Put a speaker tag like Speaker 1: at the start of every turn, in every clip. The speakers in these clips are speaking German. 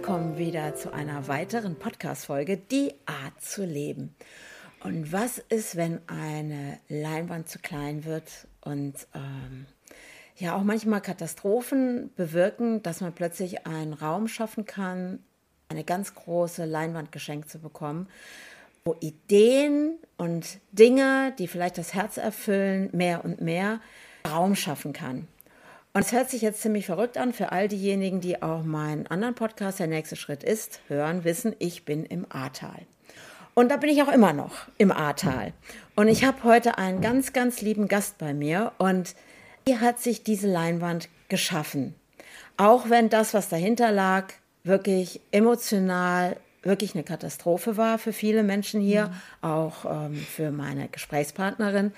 Speaker 1: Willkommen wieder zu einer weiteren Podcast-Folge, Die Art zu leben. Und was ist, wenn eine Leinwand zu klein wird und ähm, ja auch manchmal Katastrophen bewirken, dass man plötzlich einen Raum schaffen kann, eine ganz große Leinwand geschenkt zu bekommen, wo Ideen und Dinge, die vielleicht das Herz erfüllen, mehr und mehr Raum schaffen kann. Und es hört sich jetzt ziemlich verrückt an für all diejenigen, die auch meinen anderen Podcast, der nächste Schritt ist, hören, wissen, ich bin im Ahrtal. Und da bin ich auch immer noch im Ahrtal. Und ich habe heute einen ganz, ganz lieben Gast bei mir und hier hat sich diese Leinwand geschaffen. Auch wenn das, was dahinter lag, wirklich emotional wirklich eine Katastrophe war für viele Menschen hier, mhm. auch ähm, für meine Gesprächspartnerin.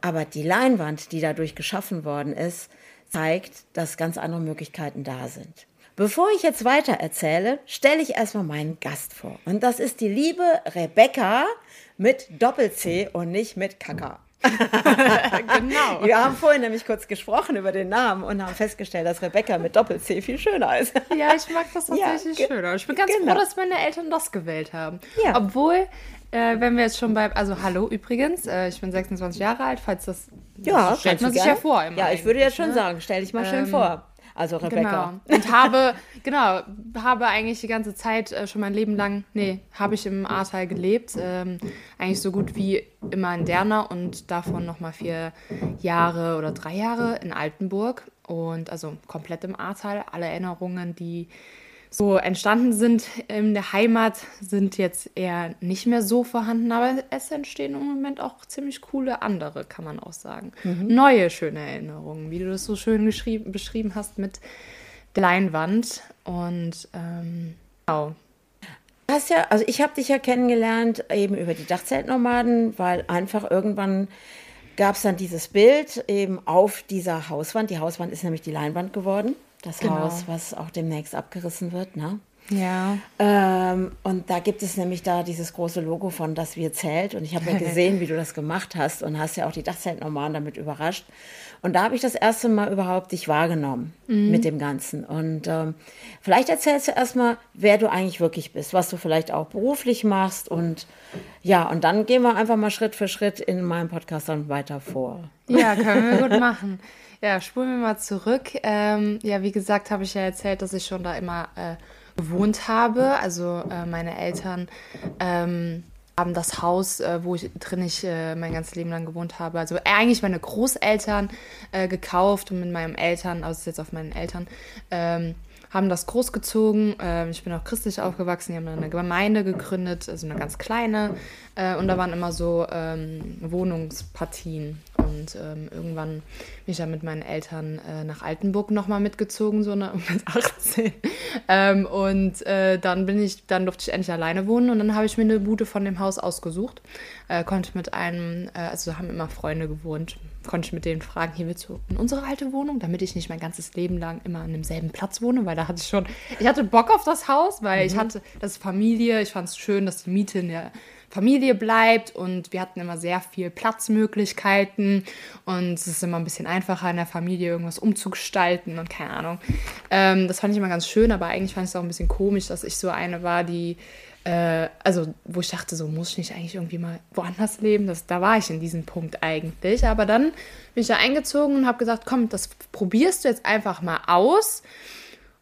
Speaker 1: Aber die Leinwand, die dadurch geschaffen worden ist, zeigt, dass ganz andere Möglichkeiten da sind. Bevor ich jetzt weiter erzähle, stelle ich erstmal meinen Gast vor. Und das ist die liebe Rebecca mit Doppel-C und nicht mit Kaka. genau. Wir haben vorhin nämlich kurz gesprochen über den Namen und haben festgestellt, dass Rebecca mit Doppel-C viel schöner ist.
Speaker 2: ja, ich mag das tatsächlich ja, schöner. Ich bin ganz genau. froh, dass meine Eltern das gewählt haben. Ja. Obwohl, äh, wenn wir jetzt schon bei, also hallo übrigens, äh, ich bin 26 Jahre alt, falls das
Speaker 1: ja, stellt man sich ja vor. Ja, ich würde jetzt schon ne? sagen, stell dich mal schön ähm, vor. Also Rebecca.
Speaker 2: Genau. Und habe, genau, habe eigentlich die ganze Zeit äh, schon mein Leben lang, nee, habe ich im Ahrtal gelebt. Ähm, eigentlich so gut wie immer in Derna und davon nochmal vier Jahre oder drei Jahre in Altenburg. Und also komplett im Ahrtal. Alle Erinnerungen, die so entstanden sind in der Heimat, sind jetzt eher nicht mehr so vorhanden, aber es entstehen im Moment auch ziemlich coole andere, kann man auch sagen. Mhm. Neue schöne Erinnerungen, wie du das so schön beschrieben hast mit der Leinwand. Und ähm, genau.
Speaker 1: Hast ja, also ich habe dich ja kennengelernt eben über die Dachzeltnomaden, weil einfach irgendwann gab es dann dieses Bild eben auf dieser Hauswand. Die Hauswand ist nämlich die Leinwand geworden. Das genau. Haus, was auch demnächst abgerissen wird, ne?
Speaker 2: Ja.
Speaker 1: Ähm, und da gibt es nämlich da dieses große Logo von Das Wir Zelt. Und ich habe ja gesehen, wie du das gemacht hast und hast ja auch die Dachzeltnomaden damit überrascht. Und da habe ich das erste Mal überhaupt dich wahrgenommen mhm. mit dem Ganzen. Und ähm, vielleicht erzählst du erstmal, wer du eigentlich wirklich bist, was du vielleicht auch beruflich machst. Und ja, und dann gehen wir einfach mal Schritt für Schritt in meinem Podcast dann weiter vor.
Speaker 2: Ja, können wir gut machen. Ja, spulen wir mal zurück. Ähm, ja, wie gesagt, habe ich ja erzählt, dass ich schon da immer äh, gewohnt habe. Also äh, meine Eltern ähm, haben das Haus, äh, wo ich drin ich äh, mein ganzes Leben lang gewohnt habe. Also eigentlich meine Großeltern äh, gekauft und mit meinen Eltern, also jetzt auf meinen Eltern, ähm, haben das großgezogen. Ähm, ich bin auch christlich aufgewachsen. Die haben eine Gemeinde gegründet, also eine ganz kleine. Äh, und da waren immer so ähm, Wohnungspartien. Und ähm, irgendwann bin ich dann mit meinen Eltern äh, nach Altenburg nochmal mitgezogen, so eine, mit 18. Ähm, und äh, dann bin ich, dann durfte ich endlich alleine wohnen und dann habe ich mir eine Bude von dem Haus ausgesucht. Äh, konnte mit einem, äh, also haben immer Freunde gewohnt, konnte ich mit denen fragen, hier willst du in unsere alte Wohnung, damit ich nicht mein ganzes Leben lang immer an demselben Platz wohne, weil da hatte ich schon, ich hatte Bock auf das Haus, weil mhm. ich hatte, das Familie, ich fand es schön, dass die Miete in der Familie bleibt und wir hatten immer sehr viel Platzmöglichkeiten und es ist immer ein bisschen einfacher in der Familie irgendwas umzugestalten und keine Ahnung. Ähm, das fand ich immer ganz schön, aber eigentlich fand ich es auch ein bisschen komisch, dass ich so eine war, die äh, also wo ich dachte, so muss ich nicht eigentlich irgendwie mal woanders leben. Das, da war ich in diesem Punkt eigentlich. Aber dann bin ich da eingezogen und habe gesagt, komm, das probierst du jetzt einfach mal aus.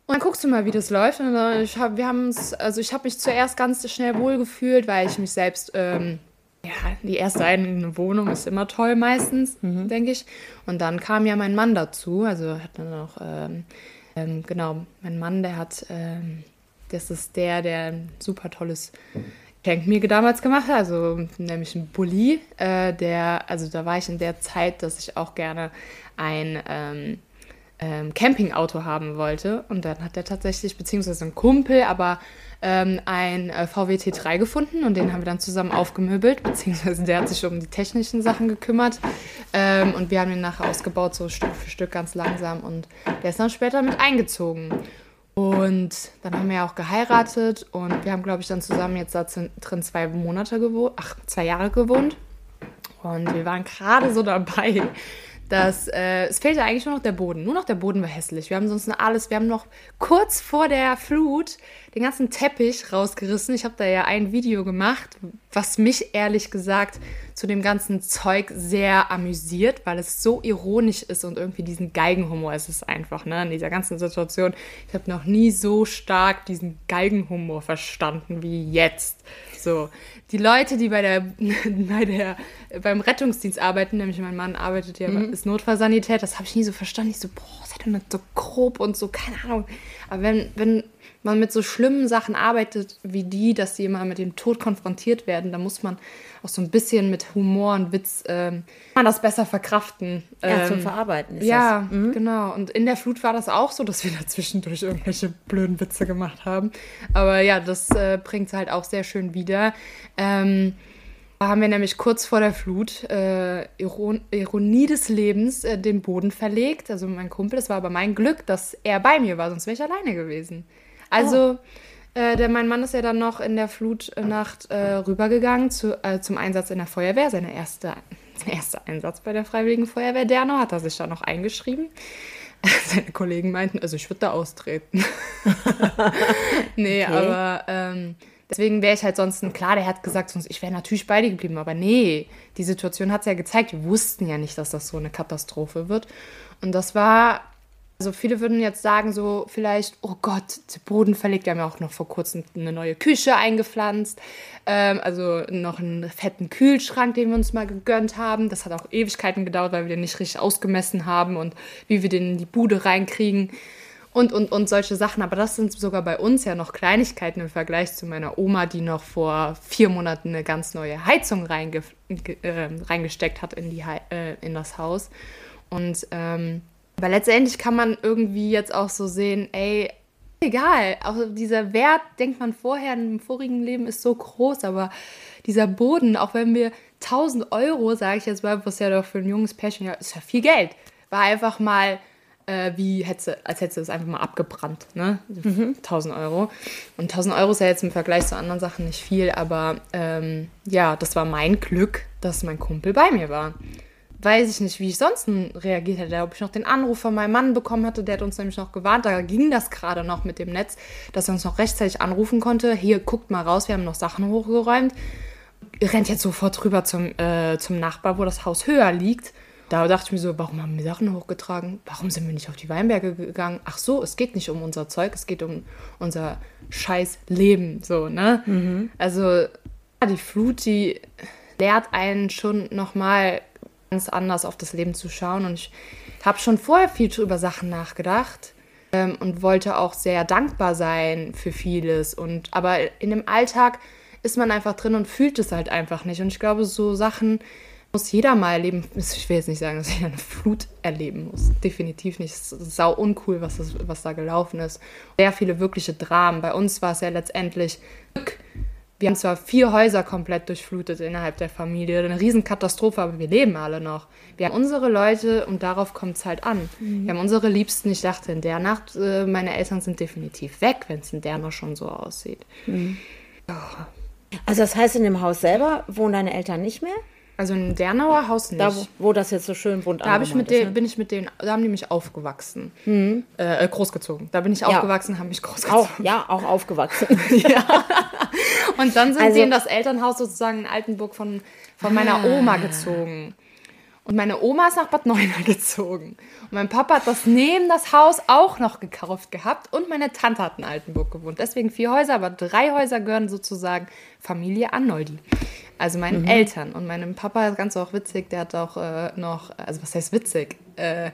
Speaker 2: Und dann guckst du mal, wie das läuft. Und ich hab, wir haben also ich habe mich zuerst ganz schnell wohlgefühlt, weil ich mich selbst, ähm, ja, die erste eigene Wohnung ist immer toll meistens, mhm. denke ich. Und dann kam ja mein Mann dazu, also hat dann auch, ähm, ähm, genau, mein Mann, der hat, ähm, das ist der, der ein super tolles Geschenk mir damals gemacht hat, also nämlich ein Bulli, äh, der, also da war ich in der Zeit, dass ich auch gerne ein, ähm, Campingauto haben wollte. Und dann hat er tatsächlich, beziehungsweise ein Kumpel, aber ähm, ein äh, VW T3 gefunden und den haben wir dann zusammen aufgemöbelt, beziehungsweise der hat sich um die technischen Sachen gekümmert. Ähm, und wir haben ihn nachher ausgebaut, so Stück für Stück ganz langsam. Und der ist dann später mit eingezogen. Und dann haben wir ja auch geheiratet und wir haben, glaube ich, dann zusammen jetzt da drin zwei Monate gewohnt, ach, zwei Jahre gewohnt. Und wir waren gerade so dabei, dass äh, es fehlte eigentlich nur noch der Boden. Nur noch der Boden war hässlich. Wir haben sonst alles, wir haben noch kurz vor der Flut den ganzen Teppich rausgerissen. Ich habe da ja ein Video gemacht, was mich ehrlich gesagt zu dem ganzen Zeug sehr amüsiert, weil es so ironisch ist und irgendwie diesen Geigenhumor ist es einfach, ne, in dieser ganzen Situation. Ich habe noch nie so stark diesen Geigenhumor verstanden wie jetzt. So, die Leute, die bei der, bei der, beim Rettungsdienst arbeiten, nämlich mein Mann arbeitet ja, mhm. ist Notfallsanität, das habe ich nie so verstanden. Ich so, boah, seid ihr nicht so grob und so, keine Ahnung. Aber wenn, wenn man mit so schlimmen Sachen arbeitet wie die, dass sie immer mit dem Tod konfrontiert werden, dann muss man auch so ein bisschen mit Humor und Witz ähm, man das besser verkraften.
Speaker 1: Ja, ähm, zum Verarbeiten.
Speaker 2: ja, mhm. genau. Und in der Flut war das auch so, dass wir da zwischendurch irgendwelche blöden Witze gemacht haben. Aber ja, das äh, bringt es halt auch sehr schön wieder. Ähm, da haben wir nämlich kurz vor der Flut, äh, Iron Ironie des Lebens, äh, den Boden verlegt. Also mein Kumpel, es war aber mein Glück, dass er bei mir war, sonst wäre ich alleine gewesen. Also, oh. äh, der, mein Mann ist ja dann noch in der Flutnacht äh, rübergegangen zu, äh, zum Einsatz in der Feuerwehr. Seine erste, sein erster Einsatz bei der Freiwilligen Feuerwehr Dernau hat er sich da noch eingeschrieben. Seine Kollegen meinten, also ich würde da austreten. nee, okay. aber ähm, deswegen wäre ich halt sonst, klar, der hat gesagt, sonst ich wäre natürlich bei dir geblieben, aber nee, die Situation hat es ja gezeigt. Wir wussten ja nicht, dass das so eine Katastrophe wird. Und das war also viele würden jetzt sagen, so vielleicht, oh Gott, Boden verlegt. Wir haben ja auch noch vor kurzem eine neue Küche eingepflanzt. Ähm, also noch einen fetten Kühlschrank, den wir uns mal gegönnt haben. Das hat auch Ewigkeiten gedauert, weil wir den nicht richtig ausgemessen haben und wie wir den in die Bude reinkriegen. Und, und, und solche Sachen. Aber das sind sogar bei uns ja noch Kleinigkeiten im Vergleich zu meiner Oma, die noch vor vier Monaten eine ganz neue Heizung reinge äh, reingesteckt hat in, die, äh, in das Haus. Und ähm, aber letztendlich kann man irgendwie jetzt auch so sehen, ey, egal, auch dieser Wert, denkt man vorher im vorigen Leben, ist so groß, aber dieser Boden, auch wenn wir 1000 Euro, sage ich jetzt mal, was ja doch für ein junges Pärchen, ja, ist ja viel Geld, war einfach mal äh, wie hätte, als hätte es einfach mal abgebrannt, ne? Mhm. 1000 Euro. Und 1000 Euro ist ja jetzt im Vergleich zu anderen Sachen nicht viel, aber ähm, ja, das war mein Glück, dass mein Kumpel bei mir war weiß ich nicht, wie ich sonst reagiert hätte. Ob ich noch den Anruf von meinem Mann bekommen hatte, der hat uns nämlich noch gewarnt. Da ging das gerade noch mit dem Netz, dass er uns noch rechtzeitig anrufen konnte. Hier, guckt mal raus, wir haben noch Sachen hochgeräumt. Rennt jetzt sofort rüber zum, äh, zum Nachbar, wo das Haus höher liegt. Da dachte ich mir so, warum haben wir Sachen hochgetragen? Warum sind wir nicht auf die Weinberge gegangen? Ach so, es geht nicht um unser Zeug, es geht um unser scheiß Leben, so, ne? Mhm. Also, die Flut, die lehrt einen schon nochmal ganz anders auf das Leben zu schauen. Und ich habe schon vorher viel über Sachen nachgedacht ähm, und wollte auch sehr dankbar sein für vieles. Und aber in dem Alltag ist man einfach drin und fühlt es halt einfach nicht. Und ich glaube, so Sachen muss jeder mal erleben. Ich will jetzt nicht sagen, dass jeder eine Flut erleben muss. Definitiv nicht. Es ist sau uncool, was, das, was da gelaufen ist. Sehr viele wirkliche Dramen. Bei uns war es ja letztendlich Glück wir haben zwar vier Häuser komplett durchflutet innerhalb der Familie, eine Riesenkatastrophe, aber wir leben alle noch. Wir haben unsere Leute und darauf kommt es halt an. Mhm. Wir haben unsere Liebsten. Ich dachte in der Nacht, äh, meine Eltern sind definitiv weg, wenn es in der noch schon so aussieht. Mhm.
Speaker 1: Oh. Also das heißt, in dem Haus selber wohnen deine Eltern nicht mehr?
Speaker 2: Also in Dernauer Haus nicht.
Speaker 1: Da, wo, das jetzt so schön bunt
Speaker 2: da ich mit ist, ne? bin ich mit denen, da haben die mich aufgewachsen. Mhm. Äh, großgezogen. Da bin ich ja. aufgewachsen, haben mich großgezogen.
Speaker 1: Auch, ja, auch aufgewachsen.
Speaker 2: ja. Und dann sind also, sie in das Elternhaus sozusagen in Altenburg von, von meiner ah. Oma gezogen. Und meine Oma ist nach Bad Neuenahr gezogen. Und mein Papa hat das neben das Haus auch noch gekauft gehabt. Und meine Tante hat in Altenburg gewohnt. Deswegen vier Häuser, aber drei Häuser gehören sozusagen Familie Arnoldi. Also meinen mhm. Eltern. Und meinem Papa ist ganz auch witzig, der hat auch äh, noch, also was heißt witzig? Äh,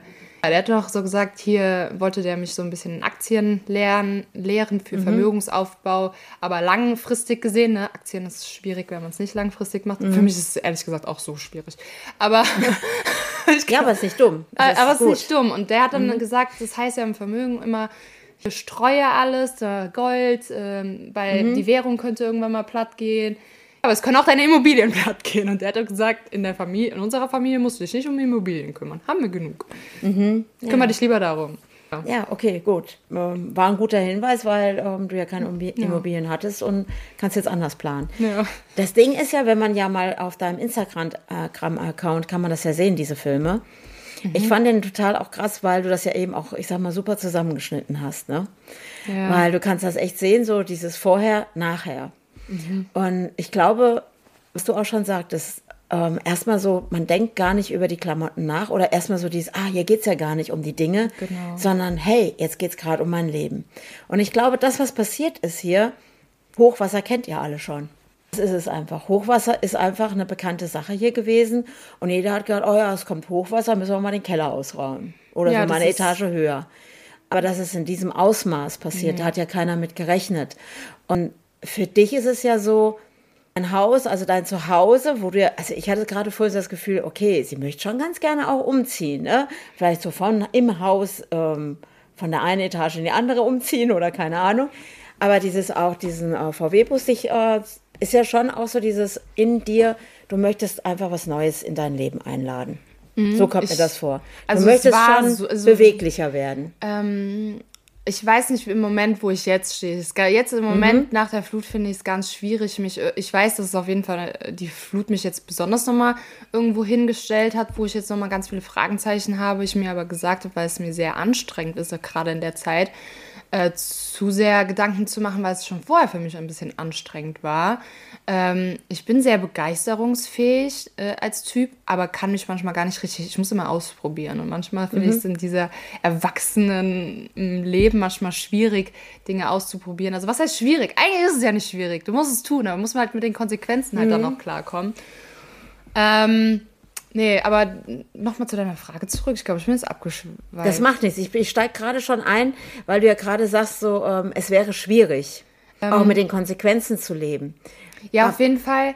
Speaker 2: der hat noch so gesagt, hier wollte der mich so ein bisschen in Aktien lernen, lehren für mhm. Vermögensaufbau, aber langfristig gesehen, ne? Aktien ist schwierig, wenn man es nicht langfristig macht. Mhm. Für mich ist es ehrlich gesagt auch so schwierig. Aber
Speaker 1: ja, aber es ist nicht dumm. Das
Speaker 2: aber es ist nicht dumm. Und der hat dann gesagt, das heißt ja im Vermögen immer, ich streue alles, Gold, ähm, weil
Speaker 1: Mhm.
Speaker 2: die Währung könnte irgendwann mal platt gehen. Aber es können auch deine Immobilien platt gehen. Und der hat gesagt, in der Familie, in unserer Familie musst du dich nicht um Immobilien kümmern. Haben wir genug.
Speaker 1: Mhm.
Speaker 2: Kümmere dich lieber darum.
Speaker 1: Ja, okay, gut. Ähm, War ein guter Hinweis, weil ähm, du ja keine Immobi- Immobilien hattest und kannst jetzt anders planen.
Speaker 2: Ja.
Speaker 1: Das Ding ist ja, wenn man ja mal auf deinem Instagram-Account kann man das ja sehen, diese Filme. Ich fand den total auch krass, weil du das ja eben auch, ich sag mal, super zusammengeschnitten hast, ne?
Speaker 2: Ja.
Speaker 1: Weil du kannst das echt sehen, so dieses Vorher, Nachher. Und ich glaube, was du auch schon sagtest, ähm, erstmal so, man denkt gar nicht über die Klamotten nach oder erstmal so dieses, ah, hier geht's ja gar nicht um die Dinge,
Speaker 2: Genau.
Speaker 1: sondern hey, jetzt geht's gerade um mein Leben. Und ich glaube, das, was passiert ist hier, Hochwasser kennt ihr alle schon. Das ist es einfach. Hochwasser ist einfach eine bekannte Sache hier gewesen. Und jeder hat gedacht, oh ja, es kommt Hochwasser, müssen wir mal den Keller ausräumen. Oder
Speaker 2: Ja,
Speaker 1: so mal eine Etage höher. Aber dass es in diesem Ausmaß passiert, da hat ja keiner mit gerechnet. Und für dich ist es ja so, ein Haus, also dein Zuhause, wo du ja, also ich hatte gerade vorher so das Gefühl, okay, sie möchte schon ganz gerne auch umziehen, ne? Vielleicht so von im Haus, ähm, von der einen Etage in die andere umziehen oder keine Ahnung. Aber dieses auch, diesen äh, VW-Bus, äh, ist ja schon auch so dieses in dir, du möchtest einfach was Neues in dein Leben einladen. so kommt mir
Speaker 2: Mhm. ich-
Speaker 1: das vor.
Speaker 2: also
Speaker 1: du
Speaker 2: es
Speaker 1: möchtest schon
Speaker 2: so- so-
Speaker 1: beweglicher werden.
Speaker 2: Ähm, ich weiß nicht im Moment, wo ich jetzt stehe. Jetzt im
Speaker 1: Mhm.
Speaker 2: Moment nach der Flut finde ich es ganz schwierig. Mich, äh, ich weiß, dass es auf jeden Fall äh, die Flut mich jetzt besonders nochmal irgendwo hingestellt hat, wo ich jetzt nochmal ganz viele Fragenzeichen habe. Ich mir aber gesagt habe, weil es mir sehr anstrengend ist, gerade in der Zeit, äh, zu sehr Gedanken zu machen, weil es schon vorher für mich ein bisschen anstrengend war. Ähm, ich bin sehr begeisterungsfähig äh, als Typ, aber kann mich manchmal gar nicht richtig, ich muss immer ausprobieren. Und manchmal finde ich es in dieser erwachsenen m, Leben manchmal schwierig, Dinge auszuprobieren. Also was heißt schwierig? Eigentlich ist es ja nicht schwierig. Du musst es tun, aber muss man halt mit den Konsequenzen halt dann auch klarkommen. Ähm, nee, aber nochmal zu deiner Frage zurück. Ich glaube, ich bin jetzt abgeschweift.
Speaker 1: Das macht nichts. Ich, ich steige gerade schon ein, weil du ja gerade sagst, so, ähm, es wäre schwierig, auch mit den Konsequenzen zu leben.
Speaker 2: Ja, auf jeden Fall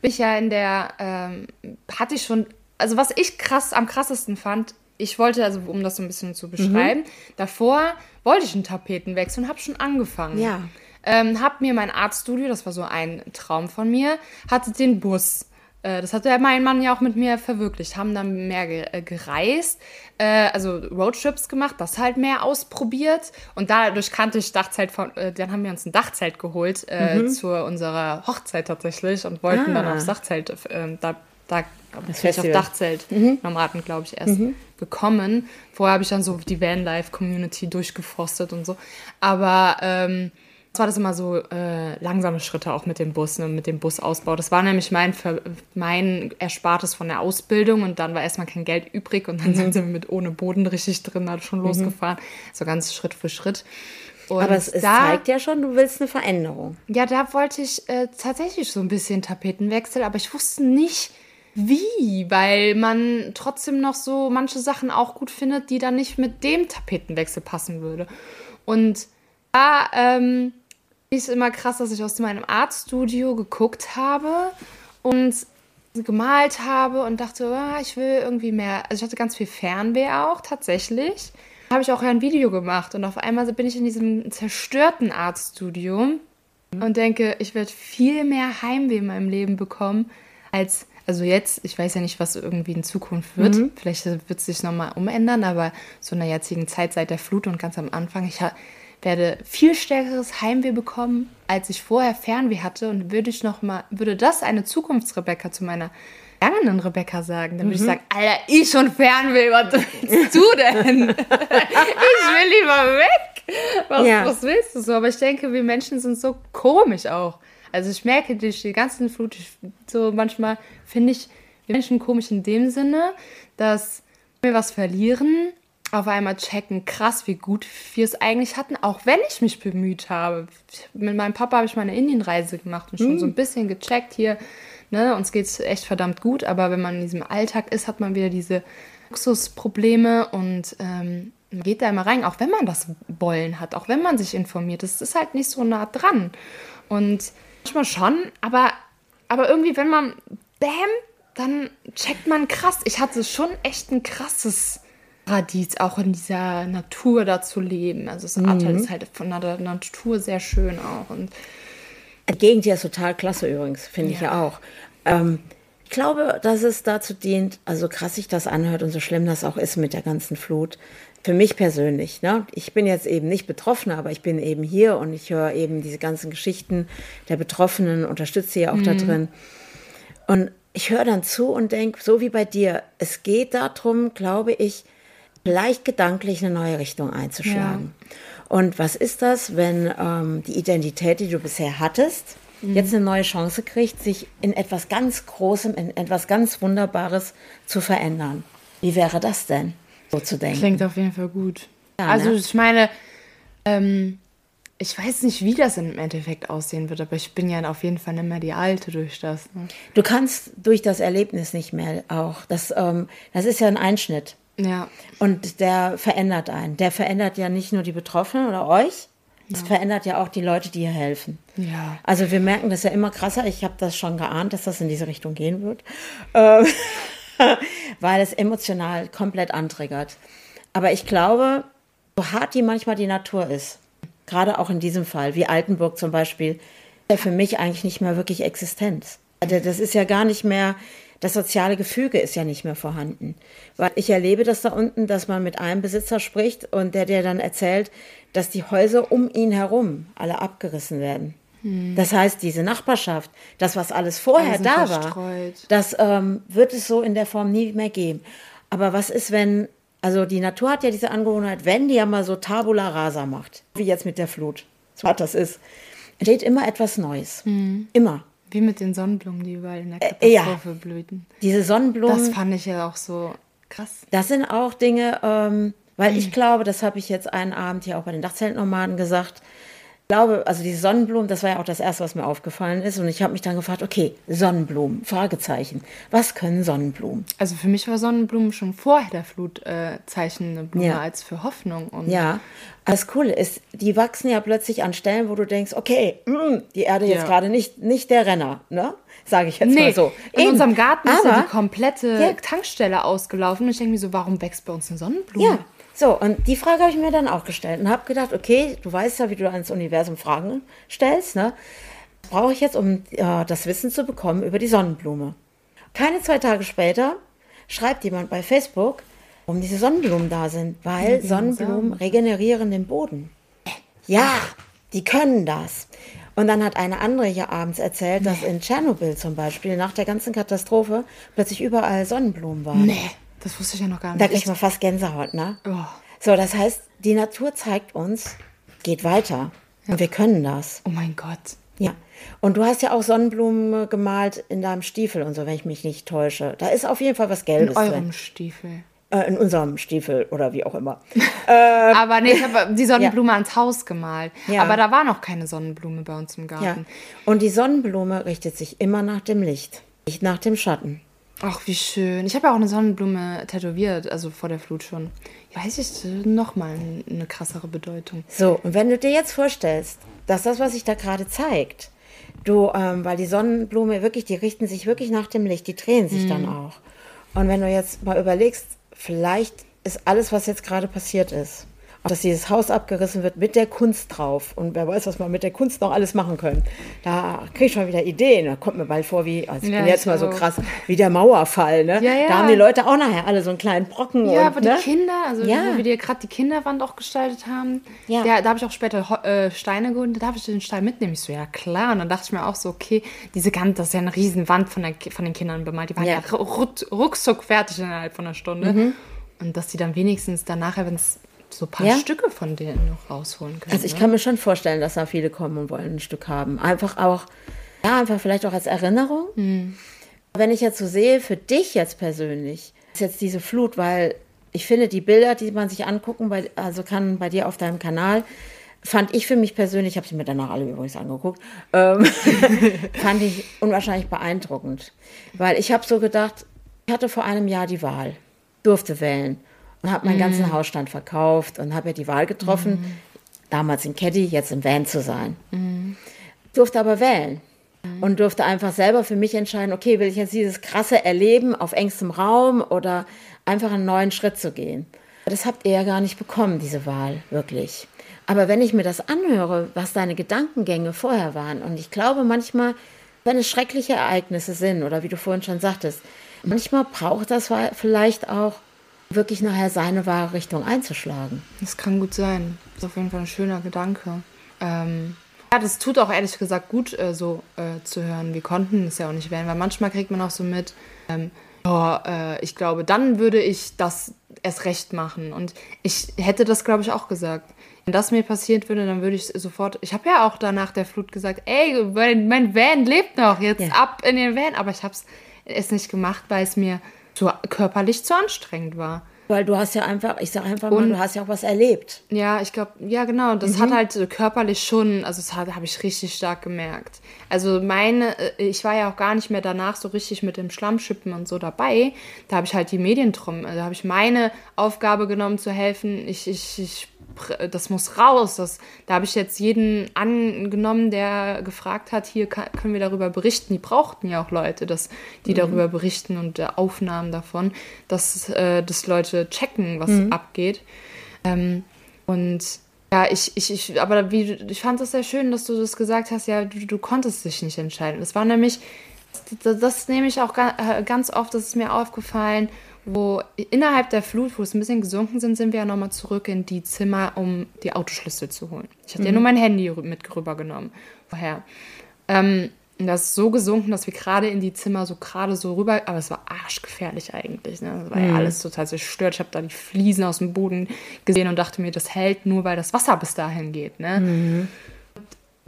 Speaker 2: bin ich ja in der, ähm, hatte ich schon, also was ich krass, am krassesten fand, ich wollte, also um das so ein bisschen zu beschreiben, davor wollte ich einen Tapetenwechsel und habe schon angefangen.
Speaker 1: Ja.
Speaker 2: Ähm, hab mir mein Artstudio, das war so ein Traum von mir, hatte den Bus. Äh, Das hat ja mein Mann ja auch mit mir verwirklicht. Haben dann mehr äh, gereist, äh, also Roadtrips gemacht, das halt mehr ausprobiert. Und dadurch kannte ich Dachzelt von, dann haben wir uns ein Dachzelt geholt äh, zu unserer Hochzeit tatsächlich und wollten dann
Speaker 1: Ah.
Speaker 2: aufs Dachzelt, da, da bin ich auf. Dachzelt Nomaden, glaube ich, erst gekommen. Vorher habe ich dann so die Vanlife-Community durchgefrostet und so. Aber ähm, war das immer so äh, langsame Schritte auch mit dem Bus, ne, mit dem Busausbau. Das war nämlich mein, mein Erspartes von der Ausbildung und dann war erstmal kein Geld übrig und dann sind wir mit ohne Boden richtig drin halt schon losgefahren. So ganz Schritt für Schritt. Und
Speaker 1: Aber es, es zeigt ja schon, du willst eine Veränderung.
Speaker 2: ja, da wollte ich äh, tatsächlich so ein bisschen Tapetenwechsel, aber ich wusste nicht, wie, weil man trotzdem noch so manche Sachen auch gut findet, die dann nicht mit dem Tapetenwechsel passen würde. Und da ähm, ist immer krass, dass ich aus meinem Artstudio geguckt habe und gemalt habe und dachte, ah, ich will irgendwie mehr. Also ich hatte ganz viel Fernweh auch tatsächlich. Habe ich auch ein Video gemacht und auf einmal bin ich in diesem zerstörten Artstudio und denke, ich werde viel mehr Heimweh in meinem Leben bekommen als, also jetzt, ich weiß ja nicht, was irgendwie in Zukunft wird. Vielleicht wird es sich nochmal umändern, aber so in der jetzigen Zeit seit der Flut und ganz am Anfang, ich ha- werde viel stärkeres Heimweh bekommen, als ich vorher Fernweh hatte und würde ich noch mal, würde das eine Zukunftsrebecca zu meiner vergangenen Rebecca sagen, dann würde ich sagen, Alter, ich schon Fernweh, was willst du denn? ich will lieber weg. Was,
Speaker 1: Ja.
Speaker 2: was willst du so? Aber ich denke, wir Menschen sind so komisch auch. Also ich merke durch die ganzen Flut, so manchmal finde ich wir Menschen komisch in dem Sinne, dass wir was verlieren, auf einmal checken, krass, wie gut wir es eigentlich hatten, auch wenn ich mich bemüht habe. Mit meinem Papa habe ich mal eine Indienreise gemacht und schon so ein bisschen gecheckt hier, ne, uns geht es echt verdammt gut, aber wenn man in diesem Alltag ist, hat man wieder diese Luxusprobleme und ähm, man geht da immer rein, auch wenn man das Wollen hat, auch wenn man sich informiert. Das ist halt nicht so nah dran. Und manchmal schon, aber, aber irgendwie, wenn man, bam, dann checkt man krass. Ich hatte schon echt ein krasses Paradies, auch in dieser Natur da zu leben. Also das Ahrtal ist halt von der Natur sehr schön auch. Und
Speaker 1: Die Gegend hier ist total klasse übrigens, finde ich
Speaker 2: Ja.
Speaker 1: ja auch. Ähm, ich glaube, dass es dazu dient, also krass sich das anhört und so schlimm das auch ist mit der ganzen Flut. Für mich persönlich, ne? Ich bin jetzt eben nicht Betroffene, aber ich bin eben hier und ich höre eben diese ganzen Geschichten der Betroffenen, unterstütze sie ja auch da drin. Und ich höre dann zu und denke, so wie bei dir, es geht darum, glaube ich, leicht gedanklich eine neue Richtung einzuschlagen. Und was ist das, wenn ähm, die Identität, die du bisher hattest, jetzt eine neue Chance kriegt, sich in etwas ganz Großem, in etwas ganz Wunderbares zu verändern? Wie wäre das denn, so zu denken?
Speaker 2: klingt auf jeden Fall gut.
Speaker 1: Ja,
Speaker 2: also
Speaker 1: ne?
Speaker 2: ich meine, ähm, ich weiß nicht, wie das im Endeffekt aussehen wird, aber ich bin ja auf jeden Fall nicht mehr die Alte durch das. Ne?
Speaker 1: Du kannst durch das Erlebnis nicht mehr auch. Das, ähm, das ist ja ein Einschnitt.
Speaker 2: Ja,
Speaker 1: Und der verändert einen. Der verändert ja nicht nur die Betroffenen oder euch, es verändert ja auch die Leute, die hier helfen.
Speaker 2: ja.
Speaker 1: Also wir merken das ja immer krasser. Ich habe das schon geahnt, dass das in diese Richtung gehen wird, ähm, weil es emotional komplett antriggert. Aber ich glaube, so hart die manchmal die Natur ist, gerade auch in diesem Fall, wie Altenburg zum Beispiel, ist ja für mich eigentlich nicht mehr wirklich existent. Also Das ist ja gar nicht mehr, das soziale Gefüge ist ja nicht mehr vorhanden. Weil ich erlebe das da unten, dass man mit einem Besitzer spricht und der dir dann erzählt, dass die Häuser um ihn herum alle abgerissen werden. Das heißt, diese Nachbarschaft, das, was alles vorher
Speaker 2: sind
Speaker 1: da war,
Speaker 2: verstreut.
Speaker 1: das ähm, wird es so in der Form nie mehr geben. Aber was ist, wenn, also die Natur hat ja diese Angewohnheit, wenn die ja mal so Tabula rasa macht, wie jetzt mit der Flut, so hart das ist, entsteht immer etwas Neues. Immer.
Speaker 2: Wie mit den Sonnenblumen, die überall in der
Speaker 1: Äh, ja.
Speaker 2: Katastrophe blühten.
Speaker 1: Diese Sonnenblumen.
Speaker 2: Das fand ich ja auch so krass.
Speaker 1: Das sind auch Dinge, ähm, weil ich glaube, das habe ich jetzt einen Abend hier auch bei den Dachzeltnomaden gesagt. Ich glaube, also diese Sonnenblumen, das war ja auch das Erste, was mir aufgefallen ist. Und ich habe mich dann gefragt, okay, Sonnenblumen, Fragezeichen. Was können Sonnenblumen?
Speaker 2: Also für mich war Sonnenblumen schon vor der Flut äh, Zeichen eine Blume
Speaker 1: Ja.
Speaker 2: als für Hoffnung. Und
Speaker 1: Ja, aber das Coole ist, die wachsen ja plötzlich an Stellen, wo du denkst, okay, mm, die Erde jetzt
Speaker 2: Ja.
Speaker 1: gerade nicht, nicht der Renner, ne? Sage ich jetzt
Speaker 2: Nee,
Speaker 1: mal so.
Speaker 2: in
Speaker 1: Eben.
Speaker 2: unserem Garten ist ja
Speaker 1: Aber-
Speaker 2: die komplette
Speaker 1: Ja.
Speaker 2: Tankstelle ausgelaufen. Und ich denke mir so, warum wächst bei uns eine Sonnenblume?
Speaker 1: Ja, so, und die Frage habe ich mir dann auch gestellt und habe gedacht, okay, du weißt ja, wie du ans Universum Fragen stellst, ne? Brauche ich jetzt, um äh, das Wissen zu bekommen über die Sonnenblume. Keine zwei Tage später schreibt jemand bei Facebook, warum diese Sonnenblumen da sind, weil Sonnenblumen regenerieren den Boden. Ja, die können das. Und dann hat eine andere hier abends erzählt, dass in Tschernobyl zum Beispiel nach der ganzen Katastrophe plötzlich überall Sonnenblumen waren.
Speaker 2: Nee, das wusste ich ja noch gar nicht.
Speaker 1: Da kriegt man fast Gänsehaut, ne?
Speaker 2: Oh.
Speaker 1: So, das heißt, die Natur zeigt uns, geht weiter. Und wir können das.
Speaker 2: oh mein Gott.
Speaker 1: Ja. Und du hast ja auch Sonnenblumen äh, gemalt in deinem Stiefel und so, wenn ich mich nicht täusche. Da ist auf jeden Fall was
Speaker 2: In
Speaker 1: Gelbes
Speaker 2: eurem
Speaker 1: drin.
Speaker 2: Stiefel.
Speaker 1: Äh, in unserem Stiefel oder wie auch immer.
Speaker 2: Aber nee, ich habe die Sonnenblume ans Haus gemalt.
Speaker 1: Ja.
Speaker 2: Aber da war noch keine Sonnenblume bei uns im
Speaker 1: Ja.
Speaker 2: Garten.
Speaker 1: Und die Sonnenblume richtet sich immer nach dem Licht, nicht nach dem Schatten.
Speaker 2: Ach, wie schön. Ich habe ja auch eine Sonnenblume tätowiert, also vor der Flut schon. Ja, weiß ich, nochmal eine krassere Bedeutung.
Speaker 1: So, und wenn du dir jetzt vorstellst, dass das, was sich da gerade zeigt, du, ähm, weil die Sonnenblume wirklich, die richten sich wirklich nach dem Licht, die drehen sich dann auch. Und wenn du jetzt mal überlegst, vielleicht ist alles, was jetzt gerade passiert ist, dass dieses Haus abgerissen wird mit der Kunst drauf und wer weiß, was man mit der Kunst noch alles machen können. Da kriege ich schon wieder Ideen. Da kommt mir bald vor, wie, also ich
Speaker 2: Ja,
Speaker 1: bin jetzt
Speaker 2: ich
Speaker 1: mal so krass, wie der Mauerfall. Ne?
Speaker 2: Ja, ja.
Speaker 1: Da haben die Leute auch nachher alle so einen kleinen Brocken.
Speaker 2: Ja,
Speaker 1: und,
Speaker 2: aber
Speaker 1: ne?
Speaker 2: die Kinder, also
Speaker 1: Ja.
Speaker 2: wo wir dir gerade die Kinderwand auch gestaltet haben,
Speaker 1: Ja.
Speaker 2: der, da habe ich auch später äh, Steine geholt, da darf ich den Stein mitnehmen. Ich so, ja klar. Und dann dachte ich mir auch so, okay, diese ganze, das ist ja eine riesen Wand von, der, von den Kindern bemalt. Die waren ja,
Speaker 1: Ja. Mhm.
Speaker 2: ru- ruck- ruckzuck fertig innerhalb von einer Stunde. Und dass die dann wenigstens danach, wenn es so ein paar
Speaker 1: Ja.
Speaker 2: Stücke von denen noch rausholen können.
Speaker 1: Also ich
Speaker 2: ne?
Speaker 1: kann mir schon vorstellen, dass da viele kommen und wollen ein Stück haben. Einfach auch, ja, einfach vielleicht auch als Erinnerung. Wenn ich jetzt so sehe, für dich jetzt persönlich, ist jetzt diese Flut, weil ich finde, die Bilder, die man sich angucken, bei, also kann bei dir auf deinem Kanal, fand ich für mich persönlich, ich habe sie mir danach alle übrigens angeguckt, ähm, fand ich unwahrscheinlich beeindruckend. Weil ich habe so gedacht, ich hatte vor einem Jahr die Wahl, durfte wählen und habe meinen ganzen Hausstand verkauft und habe ja die Wahl getroffen, damals in Caddy, jetzt im Van zu sein. Durfte aber wählen. mhm. und durfte einfach selber für mich entscheiden, okay, will ich jetzt dieses krasse Erleben auf engstem Raum oder einfach einen neuen Schritt zu gehen. Das habt ihr ja gar nicht bekommen, diese Wahl, wirklich. Aber wenn ich mir das anhöre, was deine Gedankengänge vorher waren, und ich glaube manchmal, wenn es schreckliche Ereignisse sind, oder wie du vorhin schon sagtest, manchmal braucht das vielleicht auch wirklich nachher seine wahre Richtung einzuschlagen.
Speaker 2: Das kann gut sein. Das ist auf jeden Fall ein schöner Gedanke. Ähm, ja, das tut auch ehrlich gesagt gut, äh, so äh, zu hören. Wir konnten es ja auch nicht wählen, weil manchmal kriegt man auch so mit, ähm, oh, äh, ich glaube, dann würde ich das erst recht machen. Und ich hätte das, glaube ich, auch gesagt. Wenn das mir passiert würde, dann würde ich sofort. Ich habe ja auch danach der Flut gesagt, ey, mein, mein Van lebt noch, jetzt ja. ab in den Van. Aber ich habe es nicht gemacht, weil es mir zu, körperlich zu anstrengend war.
Speaker 1: Weil du hast ja einfach, ich sag einfach mal, du hast ja auch was erlebt.
Speaker 2: Ja, ich glaube, ja genau, das mhm. hat halt körperlich schon, also das habe ich richtig stark gemerkt. Also meine, äh, ich war ja auch gar nicht mehr danach so richtig mit dem Schlammschippen und so dabei. Da habe ich halt die Medien drum, da habe ich meine Aufgabe genommen zu helfen. Ich, ich, ich das muss raus. Das, da habe ich jetzt jeden angenommen, der gefragt hat, hier kann, können wir darüber berichten. Die brauchten ja auch Leute, dass die mhm. darüber berichten und äh, Aufnahmen davon, dass, äh, dass Leute checken, was mhm. abgeht. Ähm, und ja, ich, ich, ich, aber wie, ich fand es sehr schön, dass du das gesagt hast, ja, du, du konntest dich nicht entscheiden. Das war nämlich, das, das nehme ich auch äh, ganz oft, das ist mir aufgefallen, wo innerhalb der Flut, wo es ein bisschen gesunken sind, sind wir ja nochmal zurück in die Zimmer, um die Autoschlüssel zu holen. Ich hatte mhm. ja nur mein Handy mit rübergenommen vorher. Ähm, das ist so gesunken, dass wir gerade in die Zimmer so gerade so rüber, aber es war arschgefährlich eigentlich. Ne? Das war mhm. ja alles total zerstört. Ich habe da die Fliesen aus dem Boden gesehen und dachte mir, das hält nur, weil das Wasser bis dahin geht. Ne? Mhm.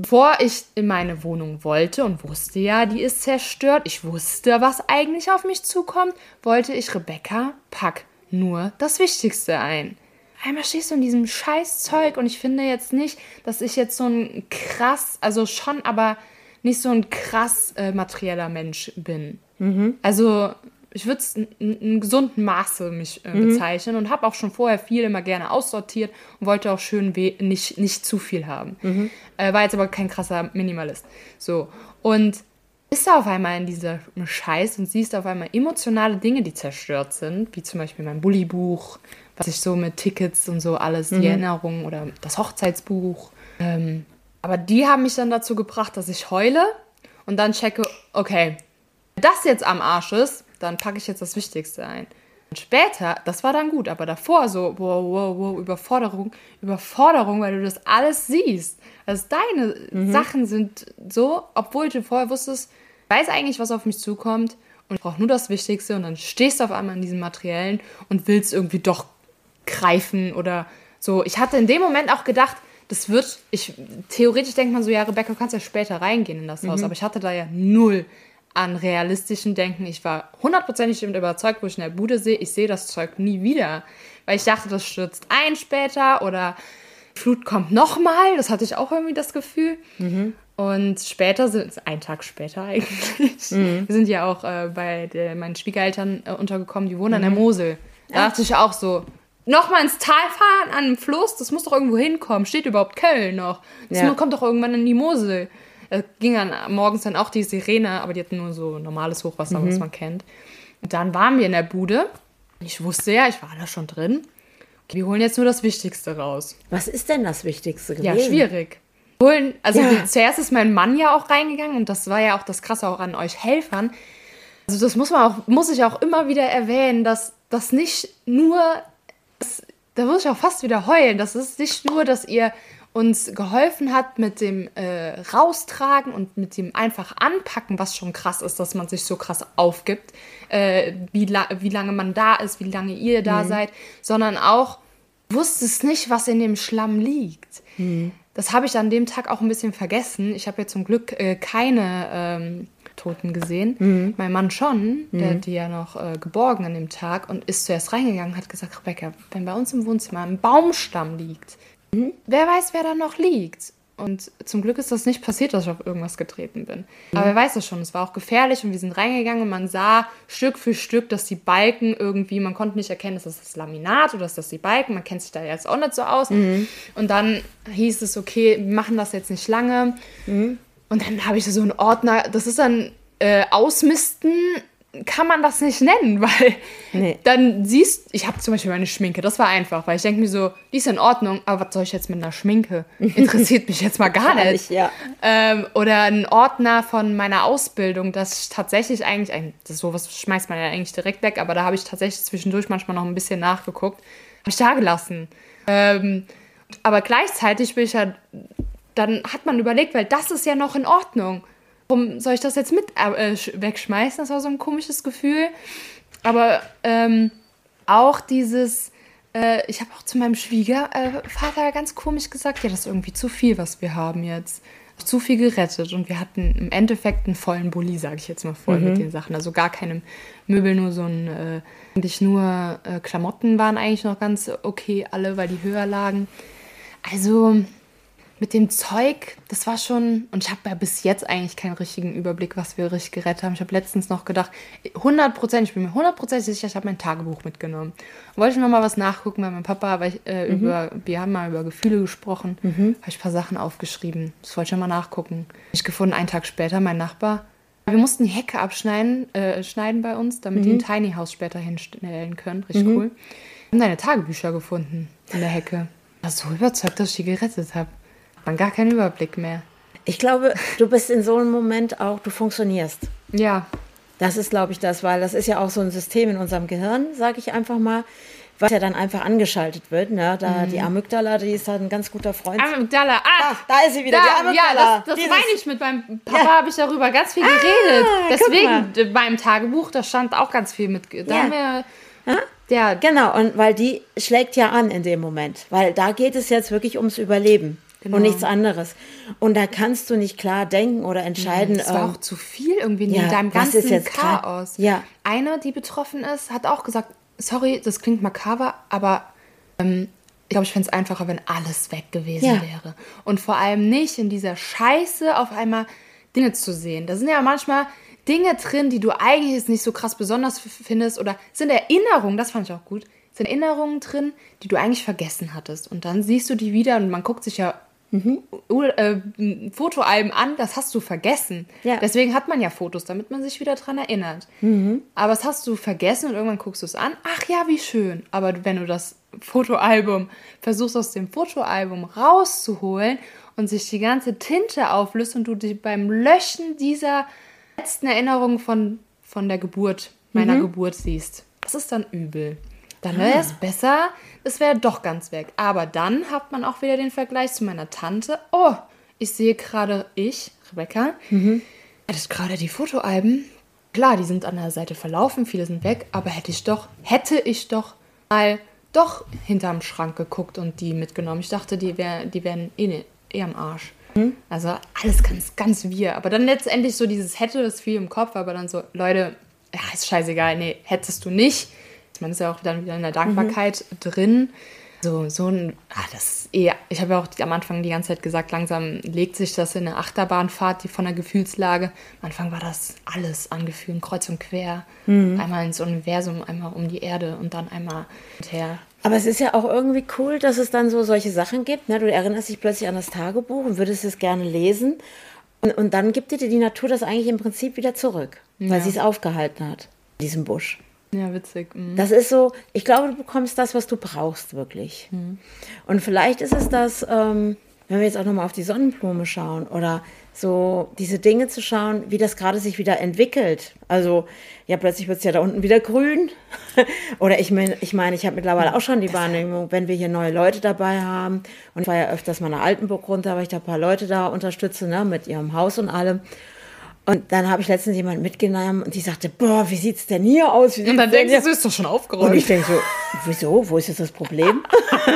Speaker 2: Bevor ich in meine Wohnung wollte und wusste ja, die ist zerstört, ich wusste, was eigentlich auf mich zukommt, wollte ich Rebecca, pack nur das Wichtigste ein. Einmal stehst du in diesem Scheißzeug und ich finde jetzt nicht, dass ich jetzt so ein krass, also schon, aber nicht so ein krass äh, materieller Mensch bin. Mhm. Also ich würde es in einem gesunden Maße mich äh, mhm. bezeichnen und habe auch schon vorher viel immer gerne aussortiert und wollte auch schön nicht, nicht zu viel haben. Mhm. Äh, war jetzt aber kein krasser Minimalist. So. Und bist du auf einmal in diesem Scheiß und siehst auf einmal emotionale Dinge, die zerstört sind, wie zum Beispiel mein Bulli-Buch, was ich so mit Tickets und so alles, mhm. die Erinnerungen oder das Hochzeitsbuch. Ähm, aber die haben mich dann dazu gebracht, dass ich heule und dann checke, okay, das jetzt am Arsch ist, dann packe ich jetzt das Wichtigste ein. Und später, das war dann gut, aber davor so, wow, wow, wow, Überforderung, Überforderung, weil du das alles siehst. Also deine mhm. Sachen sind so, obwohl du vorher wusstest, weiß eigentlich, was auf mich zukommt und ich brauche nur das Wichtigste und dann stehst du auf einmal in diesem Materiellen und willst irgendwie doch greifen oder so. Ich hatte in dem Moment auch gedacht, das wird, ich, theoretisch denkt man so, ja, Rebecca, du kannst ja später reingehen in das Haus, mhm. aber ich hatte da ja null an realistischen Denken. Ich war hundertprozentig überzeugt, wo ich in der Bude sehe, ich sehe das Zeug nie wieder. Weil ich dachte, das stürzt ein später oder Flut kommt nochmal. Das hatte ich auch irgendwie das Gefühl. Mhm. Und später sind es ein Tag später eigentlich. Mhm. Wir sind ja auch äh, bei der, meinen Schwiegereltern äh, untergekommen, die wohnen mhm. an der mhm. Mosel. Da dachte ich auch so, nochmal ins Tal fahren an einem Fluss, das muss doch irgendwo hinkommen. Steht überhaupt Köln noch? Das ja. kommt doch irgendwann in die Mosel. Es ging dann morgens dann auch die Sirene, aber die hatten nur so normales Hochwasser, mhm. was man kennt. Und dann waren wir in der Bude. Ich wusste ja, ich war da schon drin. Okay, wir holen jetzt nur das Wichtigste raus.
Speaker 1: Was ist denn das Wichtigste gewesen?
Speaker 2: Ja, schwierig. Holen, also ja. zuerst ist mein Mann ja auch reingegangen und das war ja auch das Krasse auch an euch Helfern. Also das muss man auch, muss ich auch immer wieder erwähnen, dass das nicht nur, das, da muss ich auch fast wieder heulen, das ist nicht nur, dass ihr uns geholfen hat mit dem äh, Raustragen und mit dem einfach Anpacken, was schon krass ist, dass man sich so krass aufgibt, äh, wie, la wie lange man da ist, wie lange ihr da mhm. seid, sondern auch wusste es nicht, was in dem Schlamm liegt. Mhm. Das habe ich an dem Tag auch ein bisschen vergessen. Ich habe ja zum Glück äh, keine ähm, Toten gesehen. Mhm. Mein Mann schon, der mhm. hat die ja noch äh, geborgen an dem Tag und ist zuerst reingegangen und hat gesagt, Rebecca, wenn bei uns im Wohnzimmer ein Baumstamm liegt, Mhm. Wer weiß, wer da noch liegt. Und zum Glück ist das nicht passiert, dass ich auf irgendwas getreten bin. Mhm. Aber wer weiß das schon, es war auch gefährlich und wir sind reingegangen und man sah Stück für Stück, dass die Balken irgendwie, man konnte nicht erkennen, ist das das Laminat oder ist das die Balken, man kennt sich da jetzt auch nicht so aus. Mhm. Und dann hieß es, okay, wir machen das jetzt nicht lange. Mhm. Und dann habe ich so einen Ordner, das ist dann äh, Ausmisten, kann man das nicht nennen, weil
Speaker 1: Nee.
Speaker 2: dann siehst ich habe zum Beispiel meine Schminke, das war einfach, weil ich denke mir so, die ist in Ordnung, aber was soll ich jetzt mit einer Schminke? Interessiert mich jetzt mal gar nicht.
Speaker 1: ja.
Speaker 2: Ähm, oder ein Ordner von meiner Ausbildung, das ich tatsächlich eigentlich, das sowas schmeißt man ja eigentlich direkt weg, aber da habe ich tatsächlich zwischendurch manchmal noch ein bisschen nachgeguckt. Habe ich da gelassen. Ähm, aber gleichzeitig bin ich ja, dann hat man überlegt, weil das ist ja noch in Ordnung. Warum soll ich das jetzt mit äh, sch- wegschmeißen? Das war so ein komisches Gefühl. Aber ähm, auch dieses, äh, ich habe auch zu meinem Schwiegervater äh, ganz komisch gesagt, ja, das ist irgendwie zu viel, was wir haben jetzt. Zu viel gerettet und wir hatten im Endeffekt einen vollen Bulli, sage ich jetzt mal voll mit den Sachen. Also gar keine Möbel, nur so ein, äh, eigentlich nur äh, Klamotten waren eigentlich noch ganz okay, alle, weil die höher lagen. Also mit dem Zeug, das war schon, und ich habe ja bis jetzt eigentlich keinen richtigen Überblick, was wir richtig gerettet haben. Ich habe letztens noch gedacht, 100 Prozent, ich bin mir 100 Prozent sicher, ich habe mein Tagebuch mitgenommen. Wollte ich noch mal was nachgucken bei meinem Papa, weil ich, äh, über, wir haben mal über Gefühle gesprochen, habe ich ein paar Sachen aufgeschrieben. Das wollte ich noch mal nachgucken. Ich gefunden, einen Tag später, mein Nachbar, wir mussten die Hecke abschneiden äh, schneiden bei uns, damit die ein Tiny House später hinstellen können. Richtig cool. Wir haben deine Tagebücher gefunden in der Hecke. Ich war so überzeugt, dass ich die gerettet habe. Man gar keinen Überblick mehr.
Speaker 1: Ich glaube, du bist in so einem Moment auch, du funktionierst.
Speaker 2: Ja,
Speaker 1: Das ist, glaube ich, das, weil das ist ja auch so ein System in unserem Gehirn, sage ich einfach mal, was ja dann einfach angeschaltet wird. Ne? Da die Amygdala, die ist halt ein ganz guter Freund.
Speaker 2: Amygdala. Ah,
Speaker 1: Da, da ist sie wieder, die
Speaker 2: da,
Speaker 1: Amygdala.
Speaker 2: ja, das, das
Speaker 1: Dieses-
Speaker 2: meine ich mit meinem Papa
Speaker 1: Ja.
Speaker 2: habe ich darüber ganz viel geredet.
Speaker 1: guck
Speaker 2: Deswegen d- beim Tagebuch, da stand auch ganz viel mit. Da
Speaker 1: Ja.
Speaker 2: haben wir, ja,
Speaker 1: Genau, und weil die schlägt ja an in dem Moment, weil da geht es jetzt wirklich ums Überleben
Speaker 2: Genau.
Speaker 1: und nichts anderes. Und da kannst du nicht klar denken oder entscheiden.
Speaker 2: Es war
Speaker 1: ähm,
Speaker 2: auch zu viel irgendwie
Speaker 1: ja,
Speaker 2: in deinem ganzen Chaos.
Speaker 1: Ja.
Speaker 2: Eine, die betroffen ist, hat auch gesagt, sorry, das klingt makaber, aber ähm, ich glaube, ich fände es einfacher, wenn alles weg gewesen
Speaker 1: Ja.
Speaker 2: wäre. Und vor allem nicht in dieser Scheiße auf einmal Dinge zu sehen. Da sind ja manchmal Dinge drin, die du eigentlich jetzt nicht so krass besonders findest oder sind Erinnerungen, das fand ich auch gut, sind Erinnerungen drin, die du eigentlich vergessen hattest. Und dann siehst du die wieder und man guckt sich ja U- äh, Fotoalben an, das hast du vergessen.
Speaker 1: Ja.
Speaker 2: Deswegen hat man ja Fotos, damit man sich wieder dran erinnert. Aber das hast du vergessen und irgendwann guckst du es an. Ach ja, wie schön. Aber wenn du das Fotoalbum versuchst aus dem Fotoalbum rauszuholen und sich die ganze Tinte auflöst und du dich beim Löschen dieser letzten Erinnerung von, von der Geburt, meiner Geburt siehst, das ist dann übel. Dann wäre es besser, es wäre doch ganz weg. Aber dann hat man auch wieder den Vergleich zu meiner Tante. Oh, ich sehe gerade, ich, Rebecca, hatte ich gerade die Fotoalben. Klar, die sind an der Seite verlaufen, viele sind weg, aber hätte ich doch, hätte ich doch mal doch hinterm Schrank geguckt und die mitgenommen. Ich dachte, die, wär, die wären eh, ne- eh am Arsch. Also alles ganz, ganz wir. Aber dann letztendlich so dieses hätte, das viel im Kopf, aber dann so, Leute, ja, ist scheißegal, nee, hättest du nicht. Man ist ja auch dann wieder in der Dankbarkeit drin. So, so ein, ah, das ist eh, ich habe ja auch am Anfang die ganze Zeit gesagt, langsam legt sich das in eine Achterbahnfahrt, die von der Gefühlslage. Am Anfang war das alles an Gefühlen, kreuz und quer. Einmal ins Universum, einmal um die Erde und dann einmal her.
Speaker 1: Aber es ist ja auch irgendwie cool, dass es dann so solche Sachen gibt. Ne? Du erinnerst dich plötzlich an das Tagebuch und würdest es gerne lesen. Und, und dann gibt dir die Natur das eigentlich im Prinzip wieder zurück, weil
Speaker 2: Ja.
Speaker 1: sie es aufgehalten hat, in diesem Busch.
Speaker 2: Ja, witzig. mhm.
Speaker 1: Das ist so, ich glaube, du bekommst das, was du brauchst, wirklich. Und vielleicht ist es das, ähm, wenn wir jetzt auch nochmal auf die Sonnenblume schauen oder so diese Dinge zu schauen, wie das gerade sich wieder entwickelt. Also, ja, plötzlich wird es ja da unten wieder grün. oder ich meine, ich, mein, ich habe mittlerweile auch schon die Wahrnehmung, wenn wir hier neue Leute dabei haben. Und ich war ja öfters mal nach Altenburg runter, weil ich da ein paar Leute da unterstütze, ne, mit ihrem Haus und allem. Und dann habe ich letztens jemanden mitgenommen und die sagte, boah, wie sieht's denn hier aus? Wie
Speaker 2: Und dann denkst du, es ist doch schon
Speaker 1: und
Speaker 2: aufgeräumt.
Speaker 1: ich denke so, wieso? Wo ist jetzt das Problem? das,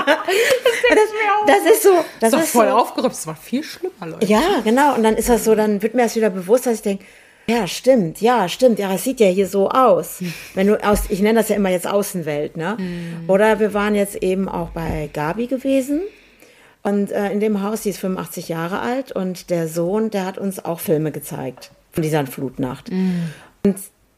Speaker 1: das ist so, das
Speaker 2: ist doch
Speaker 1: ist
Speaker 2: voll
Speaker 1: so.
Speaker 2: aufgeräumt. Das war viel schlimmer, Leute.
Speaker 1: Ja, genau. Und dann ist das so, dann wird mir das wieder bewusst, dass ich denke, ja, stimmt, ja, stimmt, ja, es sieht ja hier so aus. Wenn du aus, ich nenne das ja immer jetzt Außenwelt, ne? Oder wir waren jetzt eben auch bei Gabi gewesen. Und äh, in dem Haus, die ist 85 Jahre alt und der Sohn, der hat uns auch Filme gezeigt von dieser Flutnacht. Und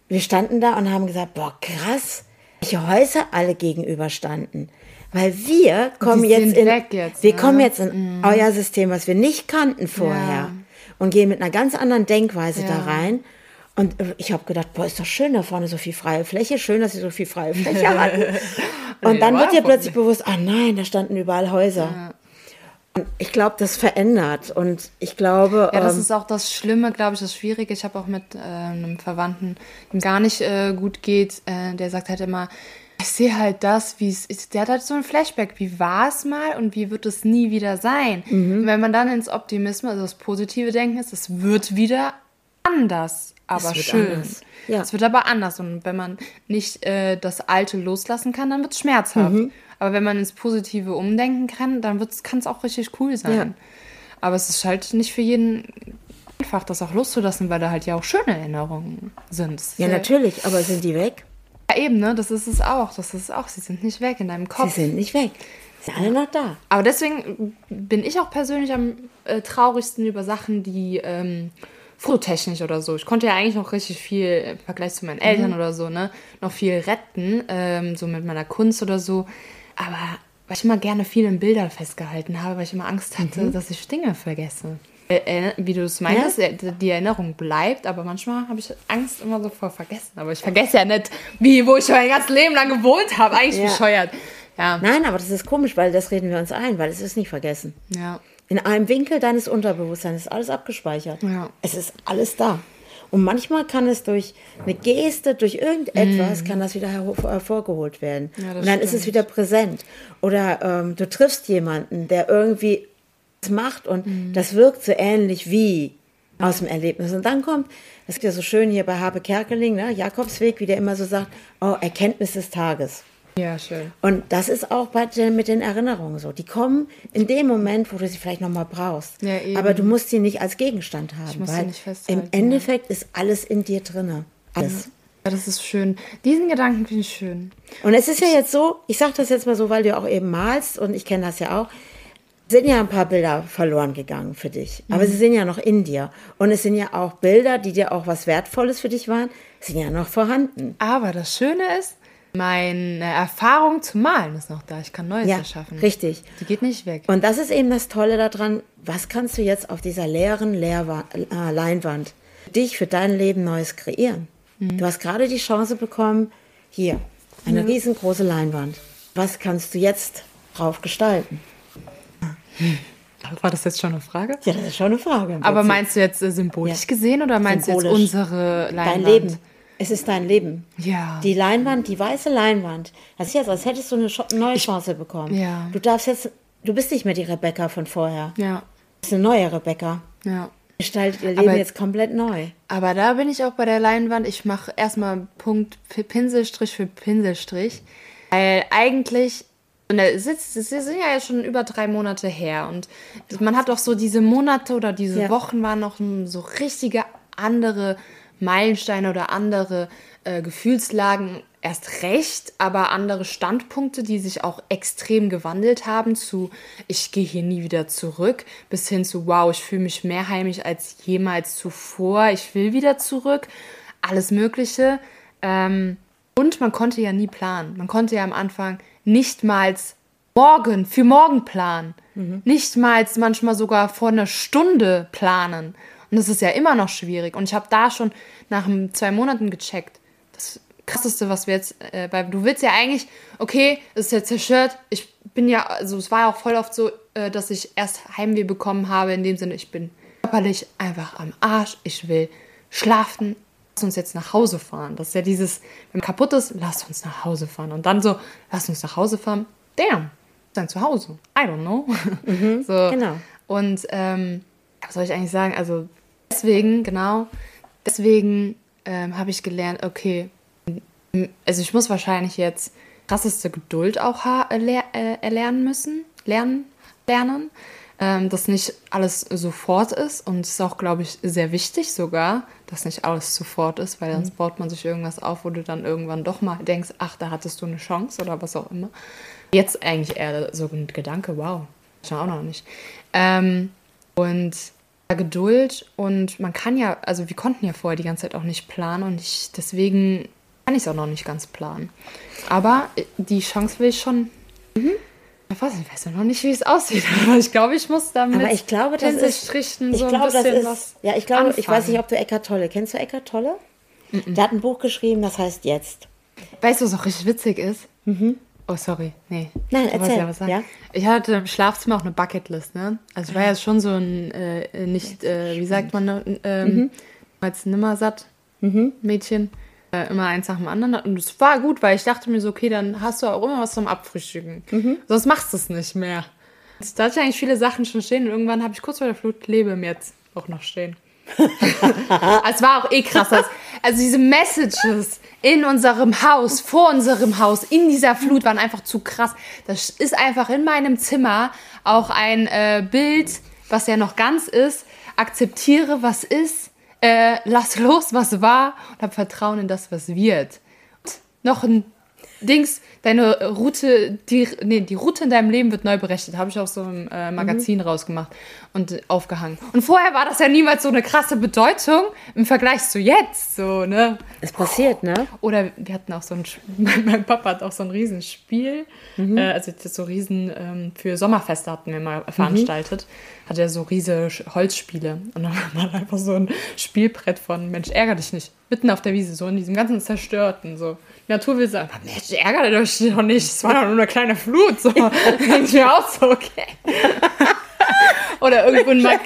Speaker 1: wir standen da und haben gesagt, boah, krass, welche Häuser alle gegenüberstanden. Weil wir kommen jetzt in,
Speaker 2: jetzt,
Speaker 1: wir
Speaker 2: ne?
Speaker 1: kommen jetzt in euer System, was wir nicht kannten vorher.
Speaker 2: Ja.
Speaker 1: und gehen mit einer ganz anderen Denkweise
Speaker 2: Ja.
Speaker 1: da rein. Und äh, ich habe gedacht, boah, ist doch schön da vorne so viel freie Fläche. Schön, dass sie so viel freie Fläche hatten. Und dann
Speaker 2: Ja,
Speaker 1: wird dir plötzlich bewusst, ah nein, da standen überall Häuser. Und ich glaube, das verändert. Und ich glaube,
Speaker 2: Ja, das
Speaker 1: ähm,
Speaker 2: ist auch das Schlimme, glaube ich, das Schwierige. Ich habe auch mit äh, einem Verwandten, dem gar nicht äh, gut geht, äh, der sagt halt immer, ich sehe halt das, wie es ist. Der hat halt so ein Flashback. Wie war es mal und wie wird es nie wieder sein?
Speaker 1: Mhm.
Speaker 2: Und wenn man dann ins Optimismus, also das positive Denken ist, es wird wieder anders, aber
Speaker 1: wird
Speaker 2: schön.
Speaker 1: anders. Ja.
Speaker 2: Es wird aber anders. Und wenn man nicht äh, das Alte loslassen kann, dann wird es schmerzhaft.
Speaker 1: Mhm.
Speaker 2: Aber wenn man ins Positive umdenken kann, dann kann es auch richtig cool sein.
Speaker 1: Ja.
Speaker 2: Aber es ist halt nicht für jeden einfach, das auch loszulassen, weil da halt ja auch schöne Erinnerungen sind.
Speaker 1: Ja, natürlich, aber sind die weg?
Speaker 2: Ja, eben, ne? Das ist es auch. Das ist es auch. Sie sind nicht weg in deinem
Speaker 1: Sie
Speaker 2: Kopf.
Speaker 1: sind nicht weg. Sie sind alle noch da.
Speaker 2: Aber deswegen bin ich auch persönlich am äh, traurigsten über Sachen, die ähm, fototechnisch oder so. Ich konnte ja eigentlich noch richtig viel im Vergleich zu meinen Eltern oder so, ne, noch viel retten, ähm, so mit meiner Kunst oder so. Aber weil ich immer gerne viel in Bildern festgehalten habe, weil ich immer Angst hatte, dass ich Dinge vergesse. Äh, äh, wie du es meintest, äh, die Erinnerung bleibt, aber manchmal habe ich Angst immer so vor Vergessen. Aber ich vergesse ja nicht, wie, wo ich mein ganzes Leben lang gewohnt habe. Eigentlich
Speaker 1: Ja.
Speaker 2: bescheuert. Ja,
Speaker 1: Nein, aber das ist komisch, weil das reden wir uns ein, weil es ist nicht vergessen.
Speaker 2: ja.
Speaker 1: In einem Winkel deines Unterbewusstseins ist alles abgespeichert.
Speaker 2: Ja.
Speaker 1: Es ist alles da. Und manchmal kann es durch eine Geste, durch irgendetwas, kann das wieder hervor- hervorgeholt werden.
Speaker 2: Mhm. Ja,
Speaker 1: und dann ist es
Speaker 2: stimmt.
Speaker 1: wieder präsent. Oder ähm, du triffst jemanden, der irgendwie das macht und
Speaker 2: Mhm.
Speaker 1: das wirkt so ähnlich wie aus dem Erlebnis. Und dann kommt, das ist ja so schön hier bei Habe Kerkeling, ne? Jakobsweg, wie der immer so sagt, oh, Erkenntnis des Tages.
Speaker 2: Ja, schön.
Speaker 1: Und das ist auch bei mit den Erinnerungen so. Die kommen in dem Moment, wo du sie vielleicht nochmal brauchst.
Speaker 2: Ja, eben.
Speaker 1: Aber du musst sie nicht als Gegenstand haben.
Speaker 2: muss sie
Speaker 1: weil
Speaker 2: nicht festhalten,
Speaker 1: Im Endeffekt ist alles in dir drinne. Alles.
Speaker 2: Ja, das ist schön. Diesen Gedanken finde ich schön.
Speaker 1: Und es ist ja jetzt so, ich sage das jetzt mal so, weil du auch eben malst und ich kenne das ja auch, sind ja ein paar Bilder verloren gegangen für dich. Aber
Speaker 2: Mhm.
Speaker 1: sie sind ja noch in dir. Und es sind ja auch Bilder, die dir auch was Wertvolles für dich waren, sind ja noch vorhanden.
Speaker 2: Aber das Schöne ist, meine Erfahrung zu malen ist noch da. Ich kann Neues
Speaker 1: Ja,
Speaker 2: erschaffen.
Speaker 1: richtig.
Speaker 2: Die geht nicht weg.
Speaker 1: Und das ist eben das Tolle daran, was kannst du jetzt auf dieser leeren Leerwa äh, Leinwand für dich, für dein Leben Neues kreieren?
Speaker 2: Mhm.
Speaker 1: Du hast gerade die Chance bekommen, hier, eine riesengroße Leinwand. Was kannst du jetzt drauf gestalten?
Speaker 2: War das jetzt schon eine Frage?
Speaker 1: Ja, das ist schon eine Frage.
Speaker 2: Aber meinst du jetzt äh, symbolisch
Speaker 1: Ja.
Speaker 2: gesehen oder meinst du jetzt
Speaker 1: Symbolisch.
Speaker 2: unsere Leinwand?
Speaker 1: dein Leben. Es ist dein Leben.
Speaker 2: Ja.
Speaker 1: Die Leinwand, die weiße Leinwand. Das ist jetzt, als hättest du eine neue Chance bekommen.
Speaker 2: Ja.
Speaker 1: Du darfst jetzt, du bist nicht mehr die Rebecca von vorher.
Speaker 2: Ja,
Speaker 1: Du bist eine neue Rebecca.
Speaker 2: ja.
Speaker 1: Gestaltet ihr Leben
Speaker 2: Aber-
Speaker 1: jetzt komplett neu.
Speaker 2: Aber da bin ich auch bei der Leinwand. Ich mache erstmal Punkt für Pinselstrich für Pinselstrich. Weil eigentlich, und der sitzt, das sind ja jetzt schon über drei Monate her. Und man hat auch so diese Monate oder diese
Speaker 1: Ja.
Speaker 2: Wochen waren noch so richtige andere Meilensteine oder andere äh, Gefühlslagen erst recht, aber andere Standpunkte, die sich auch extrem gewandelt haben zu ich gehe hier nie wieder zurück, bis hin zu wow, ich fühle mich mehr heimisch als jemals zuvor, ich will wieder zurück, alles Mögliche. Ähm, und man konnte ja nie planen. Man konnte ja am Anfang nicht mal morgen, für morgen planen. Nicht mal manchmal sogar vor einer Stunde planen. Und das ist ja immer noch schwierig. Und ich habe da schon nach zwei Monaten gecheckt. Das krasseste, was wir jetzt, äh, weil du willst ja eigentlich, okay, es ist jetzt zerstört. Ich bin ja, also es war ja auch voll oft so, äh, dass ich erst Heimweh bekommen habe, in dem Sinne, ich bin körperlich einfach am Arsch. Ich will schlafen. Lass uns jetzt nach Hause fahren. Das ist ja dieses, wenn man kaputt ist, lass uns nach Hause fahren. Und dann so, lass uns nach Hause fahren. Damn, sein Zuhause. I don't know. so.
Speaker 1: genau.
Speaker 2: Und ähm, was soll ich eigentlich sagen? Also deswegen, genau, deswegen ähm, habe ich gelernt, okay, also ich muss wahrscheinlich jetzt krasseste Geduld auch erler äh, erlernen müssen, lernen, lernen, ähm, dass nicht alles sofort ist und es ist auch, glaube ich, sehr wichtig sogar, dass nicht alles sofort ist, weil sonst baut man sich irgendwas auf, wo du dann irgendwann doch mal denkst, ach, da hattest du eine Chance oder was auch immer. Jetzt eigentlich eher so ein Gedanke, wow, schon auch noch nicht. Ähm, und Geduld und man kann ja, also wir konnten ja vorher die ganze Zeit auch nicht planen und ich, deswegen kann ich es auch noch nicht ganz planen. Aber äh, die Chance will ich schon Ich weiß, ich weiß noch nicht, wie es aussieht, aber ich glaube, ich muss damit
Speaker 1: Aber ich glaube, das ist. Ich
Speaker 2: so ein
Speaker 1: glaube, das
Speaker 2: bisschen
Speaker 1: ist.
Speaker 2: was.
Speaker 1: Ja, ich glaube, ich weiß
Speaker 2: anfangen.
Speaker 1: nicht, ob du Eckart Tolle. Kennst du Eckart Tolle? Der hat ein Buch geschrieben, das heißt Jetzt.
Speaker 2: Weißt du, was auch richtig witzig ist? Oh, sorry. Nee.
Speaker 1: Mhm. Nein, erzähl,
Speaker 2: sagen.
Speaker 1: ja?
Speaker 2: Ich hatte im Schlafzimmer auch eine Bucketlist, ne? Also ich war ja schon so ein, äh, nicht, äh, wie sagt man, ne, ähm,
Speaker 1: Mhm.
Speaker 2: als nimmersatt Mädchen. Äh, immer eins nach dem anderen. Und es war gut, weil ich dachte mir so, okay, dann hast du auch immer was zum Abfrühstücken.
Speaker 1: Mhm.
Speaker 2: Sonst machst du es nicht mehr. Da hatte ich eigentlich viele Sachen schon stehen und irgendwann habe ich kurz vor der Flut Lebe im Jetzt auch noch stehen. es war auch eh krass. Also diese Messages in unserem Haus, vor unserem Haus, in dieser Flut waren einfach zu krass. Das ist einfach in meinem Zimmer auch ein äh, Bild, was ja noch ganz ist. Akzeptiere, was ist. Äh, lass los, was war. Und hab Vertrauen in das, was wird. Und noch ein Dings, deine Route, die, nee, die Route in deinem Leben wird neu berechnet. Habe ich auch so im äh, Magazin rausgemacht und aufgehangen. Und vorher war das ja niemals so eine krasse Bedeutung im Vergleich zu jetzt, so, ne?
Speaker 1: Es passiert, ne?
Speaker 2: Oder wir hatten auch so ein, mein, Papa hat auch so ein Riesenspiel, äh, also das so Riesen, ähm, für Sommerfeste hatten wir mal veranstaltet, hat er so riese Sch- Holzspiele und dann war mal einfach so ein Spielbrett von Mensch, ärger dich nicht, mitten auf der Wiese, so in diesem ganzen Zerstörten, so. Die Natur will sagen, Mensch, ärgert euch doch nicht, es war doch nur eine kleine Flut, so. Denke mir auch so, okay. Oder irgendwo ein Mag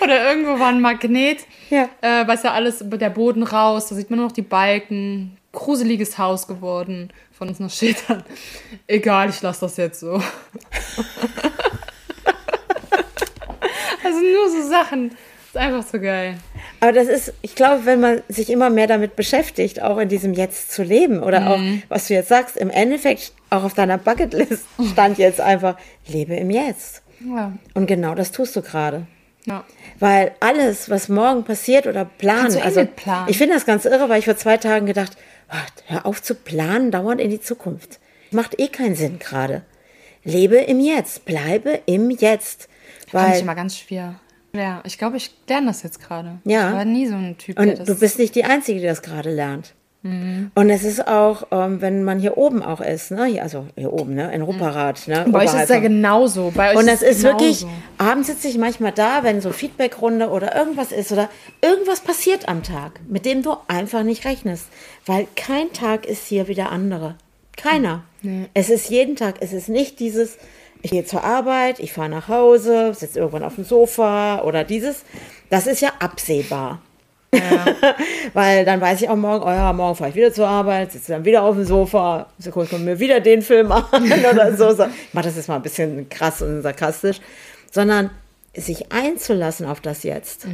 Speaker 2: Oder irgendwo war ein Magnet,
Speaker 1: Ja.
Speaker 2: äh, was ja alles über der Boden raus, da sieht man nur noch die Balken. Gruseliges Haus geworden von uns noch Schildern. Egal, ich lasse das jetzt so. also nur so Sachen. Ist einfach so geil.
Speaker 1: Aber das ist, ich glaube, wenn man sich immer mehr damit beschäftigt, auch in diesem Jetzt zu leben oder auch, was du jetzt sagst, im Endeffekt auch auf deiner Bucketlist stand jetzt einfach, lebe im Jetzt.
Speaker 2: Ja.
Speaker 1: Und genau das tust du gerade.
Speaker 2: ja.
Speaker 1: Weil alles, was morgen passiert oder planen,
Speaker 2: eh
Speaker 1: also
Speaker 2: mitplanen.
Speaker 1: ich finde das ganz irre, weil ich vor zwei Tagen gedacht, ach, hör auf zu planen, dauernd in die Zukunft. Macht eh keinen Sinn gerade. Lebe im Jetzt, bleibe im Jetzt.
Speaker 2: Fand ich
Speaker 1: Weil,
Speaker 2: immer ganz schwer. Ja, ich glaube, ich lerne das jetzt gerade.
Speaker 1: Ja.
Speaker 2: Ich war nie so ein Typ, der
Speaker 1: und du bist nicht die Einzige, die das gerade lernt.
Speaker 2: Mhm.
Speaker 1: Und es ist auch, ähm, wenn man hier oben auch ist, ne? hier, also hier oben, ne? in Rupperath. Ne?
Speaker 2: Bei euch ist
Speaker 1: oberhalb
Speaker 2: es ja genauso. Bei euch
Speaker 1: Und das
Speaker 2: es
Speaker 1: ist wirklich, abends sitze ich manchmal da, wenn so Feedbackrunde oder irgendwas ist oder irgendwas passiert am Tag, mit dem du einfach nicht rechnest. Weil kein Tag ist hier wie der andere. Keiner. Es ist jeden Tag, es ist nicht dieses, ich gehe zur Arbeit, ich fahre nach Hause, sitze irgendwann auf dem Sofa oder dieses. Das ist ja absehbar. Weil dann weiß ich auch morgen, oh ja, morgen fahre ich wieder zur Arbeit, sitze dann wieder auf dem Sofa, so gucke ich mir wieder den Film an oder so. so. Ich mache das jetzt mal ein bisschen krass und sarkastisch. Sondern sich einzulassen auf das Jetzt.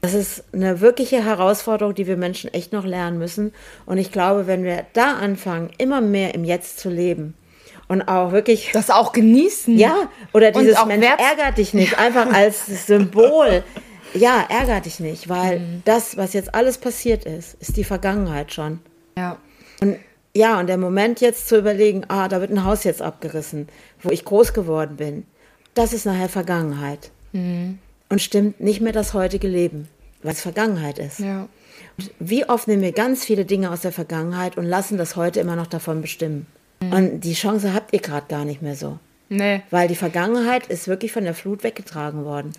Speaker 1: Das ist eine wirkliche Herausforderung, die wir Menschen echt noch lernen müssen. Und ich glaube, wenn wir da anfangen, immer mehr im Jetzt zu leben und auch wirklich
Speaker 2: Das auch genießen.
Speaker 1: ja, oder
Speaker 2: Und
Speaker 1: dieses
Speaker 2: auch
Speaker 1: Mensch, ärger dich nicht, einfach als Symbol. Ja, ärger dich nicht, weil
Speaker 2: Mhm.
Speaker 1: das, was jetzt alles passiert ist, ist die Vergangenheit schon.
Speaker 2: Ja.
Speaker 1: Und ja, und der Moment jetzt zu überlegen, ah, da wird ein Haus jetzt abgerissen, wo ich groß geworden bin, das ist nachher Vergangenheit.
Speaker 2: Mhm.
Speaker 1: Und stimmt nicht mehr das heutige Leben, was Vergangenheit ist.
Speaker 2: Ja.
Speaker 1: Wie oft nehmen wir ganz viele Dinge aus der Vergangenheit und lassen das heute immer noch davon bestimmen.
Speaker 2: Mhm.
Speaker 1: Und die Chance habt ihr gerade gar nicht mehr so.
Speaker 2: Nee.
Speaker 1: Weil die Vergangenheit ist wirklich von der Flut weggetragen worden.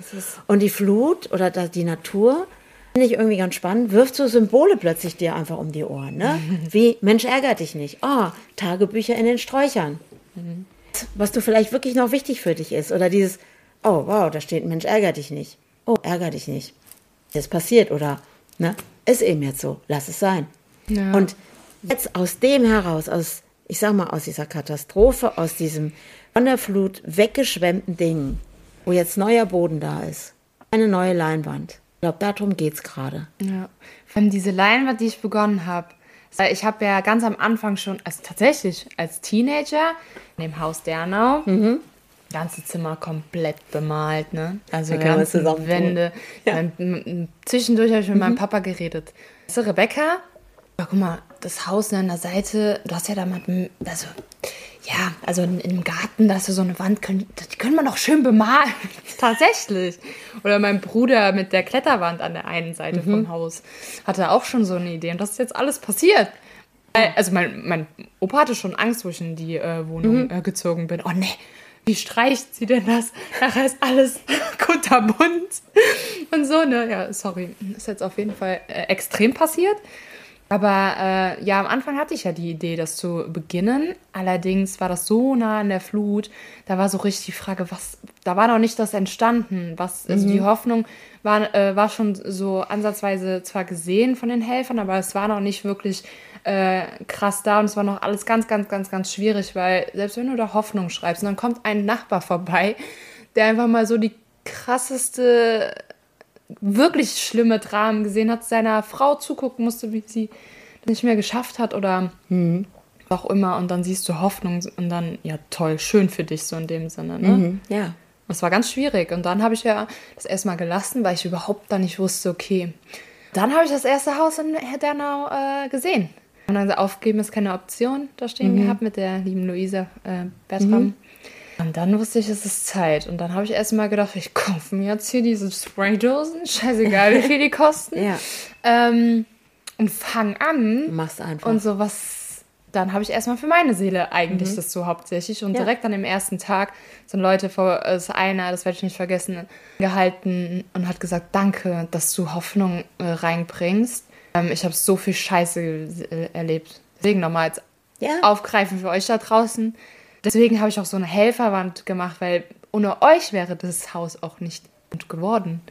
Speaker 1: Und die Flut oder die Natur, finde ich irgendwie ganz spannend, wirft so Symbole plötzlich dir einfach um die Ohren. Ne? Wie, Mensch, ärger dich nicht. Oh, Tagebücher in den Sträuchern. Was du vielleicht wirklich noch wichtig für dich ist. Oder dieses, oh, wow, da steht, Mensch, ärger dich nicht. Oh, ärger dich nicht. Das passiert oder, ne? Ist eben jetzt so. Lass es sein.
Speaker 2: Ja.
Speaker 1: Und jetzt aus dem heraus, aus, ich sag mal, aus dieser Katastrophe, aus diesem von der Flut weggeschwemmten Ding, wo jetzt neuer Boden da ist, eine neue Leinwand. Ich glaube, darum geht's gerade.
Speaker 2: Ja. Vor allem diese Leinwand, die ich begonnen habe. Ich habe ja ganz am Anfang schon, also tatsächlich als Teenager in dem Haus Dernau, ganze Zimmer komplett bemalt, ne? Also
Speaker 1: man
Speaker 2: ganze. Wände. Dann, m- m- zwischendurch habe ich mit meinem Papa geredet. So, Rebecca, ja, guck mal, das Haus an der Seite, du hast ja da mal, also, ja, also in, im Garten, da ist ja so eine Wand, können, die können wir noch schön bemalen. Tatsächlich. Oder mein Bruder mit der Kletterwand an der einen Seite vom Haus hatte auch schon so eine Idee. Und das ist jetzt alles passiert. Äh, Also mein, mein Opa hatte schon Angst, wo ich in die äh, Wohnung äh, gezogen bin. Oh ne, wie streicht sie denn das? Nachher ist alles kunterbunt und so, ne? Ja, sorry, ist jetzt auf jeden Fall äh, extrem passiert. Aber äh, ja, am Anfang hatte ich ja die Idee, das zu beginnen. Allerdings war das so nah an der Flut. Da war so richtig die Frage, was, da war noch nicht das entstanden. Was, also die Hoffnung war, äh, war schon so ansatzweise zwar gesehen von den Helfern, aber es war noch nicht wirklich äh, krass da und es war noch alles ganz, ganz, ganz, ganz schwierig, weil selbst wenn du da Hoffnung schreibst und dann kommt ein Nachbar vorbei, der einfach mal so die krasseste wirklich schlimme Dramen gesehen hat, seiner Frau zugucken musste, wie sie das nicht mehr geschafft hat oder auch immer. Und dann siehst du Hoffnung und dann, ja toll, schön für dich so in dem Sinne. Ne?
Speaker 1: Mhm. Ja.
Speaker 2: Das war ganz schwierig. Und dann habe ich ja das erstmal gelassen, weil ich überhaupt da nicht wusste, okay. Dann habe ich das erste Haus in Herdernau äh, gesehen. Und dann aufgeben ist keine Option da stehen gehabt mit der lieben Luisa äh, Bertram. Und dann wusste ich, es ist Zeit. Und dann habe ich erstmal gedacht, ich kaufe mir jetzt hier diese Spraydosen. Scheißegal, wie viel die kosten.
Speaker 1: Ja.
Speaker 2: Ähm, und fang an.
Speaker 1: Mach's einfach.
Speaker 2: Und so was, dann habe ich erstmal für meine Seele eigentlich das so hauptsächlich. Und
Speaker 1: Ja.
Speaker 2: direkt an dem ersten Tag sind Leute vor, ist einer, das werde ich nicht vergessen, gehalten und hat gesagt, danke, dass du Hoffnung äh, reinbringst. Ähm, ich habe so viel Scheiße äh, erlebt. Deswegen nochmal als
Speaker 1: Ja.
Speaker 2: aufgreifen für euch da draußen. Deswegen habe ich auch so eine Helferwand gemacht, weil ohne euch wäre das Haus auch nicht bunt geworden.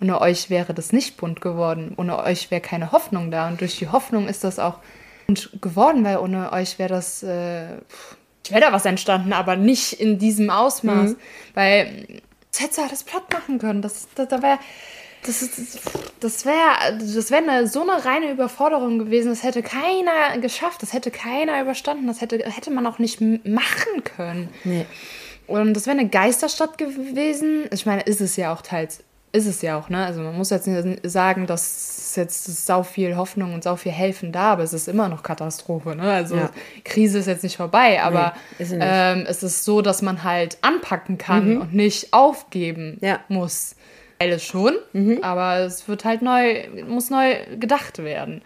Speaker 2: Ohne euch wäre das nicht bunt geworden. Ohne euch wäre keine Hoffnung da. Und durch die Hoffnung ist das auch bunt geworden, weil ohne euch wäre das, äh, pff, wäre da was entstanden, aber nicht in diesem Ausmaß. Weil das hättest du alles platt machen können. Das, das, da wäre. Das, ist- das wäre das wär eine, so eine reine Überforderung gewesen. Das hätte keiner geschafft. Das hätte keiner überstanden. Das hätte, hätte man auch nicht machen können.
Speaker 1: Nee.
Speaker 2: Und das wäre eine Geisterstadt gewesen. Ich meine, ist es ja auch teils. Ist es ja auch, ne? Also man muss jetzt nicht sagen, dass jetzt sau viel Hoffnung und sau viel Helfen da, aber es ist immer noch Katastrophe, ne? Also
Speaker 1: Ja.
Speaker 2: Krise ist jetzt nicht vorbei, aber
Speaker 1: ist sie nicht.
Speaker 2: ähm, es ist so, dass man halt anpacken kann und nicht aufgeben
Speaker 1: Ja.
Speaker 2: muss. Alles schon, aber es wird halt neu, muss neu gedacht werden.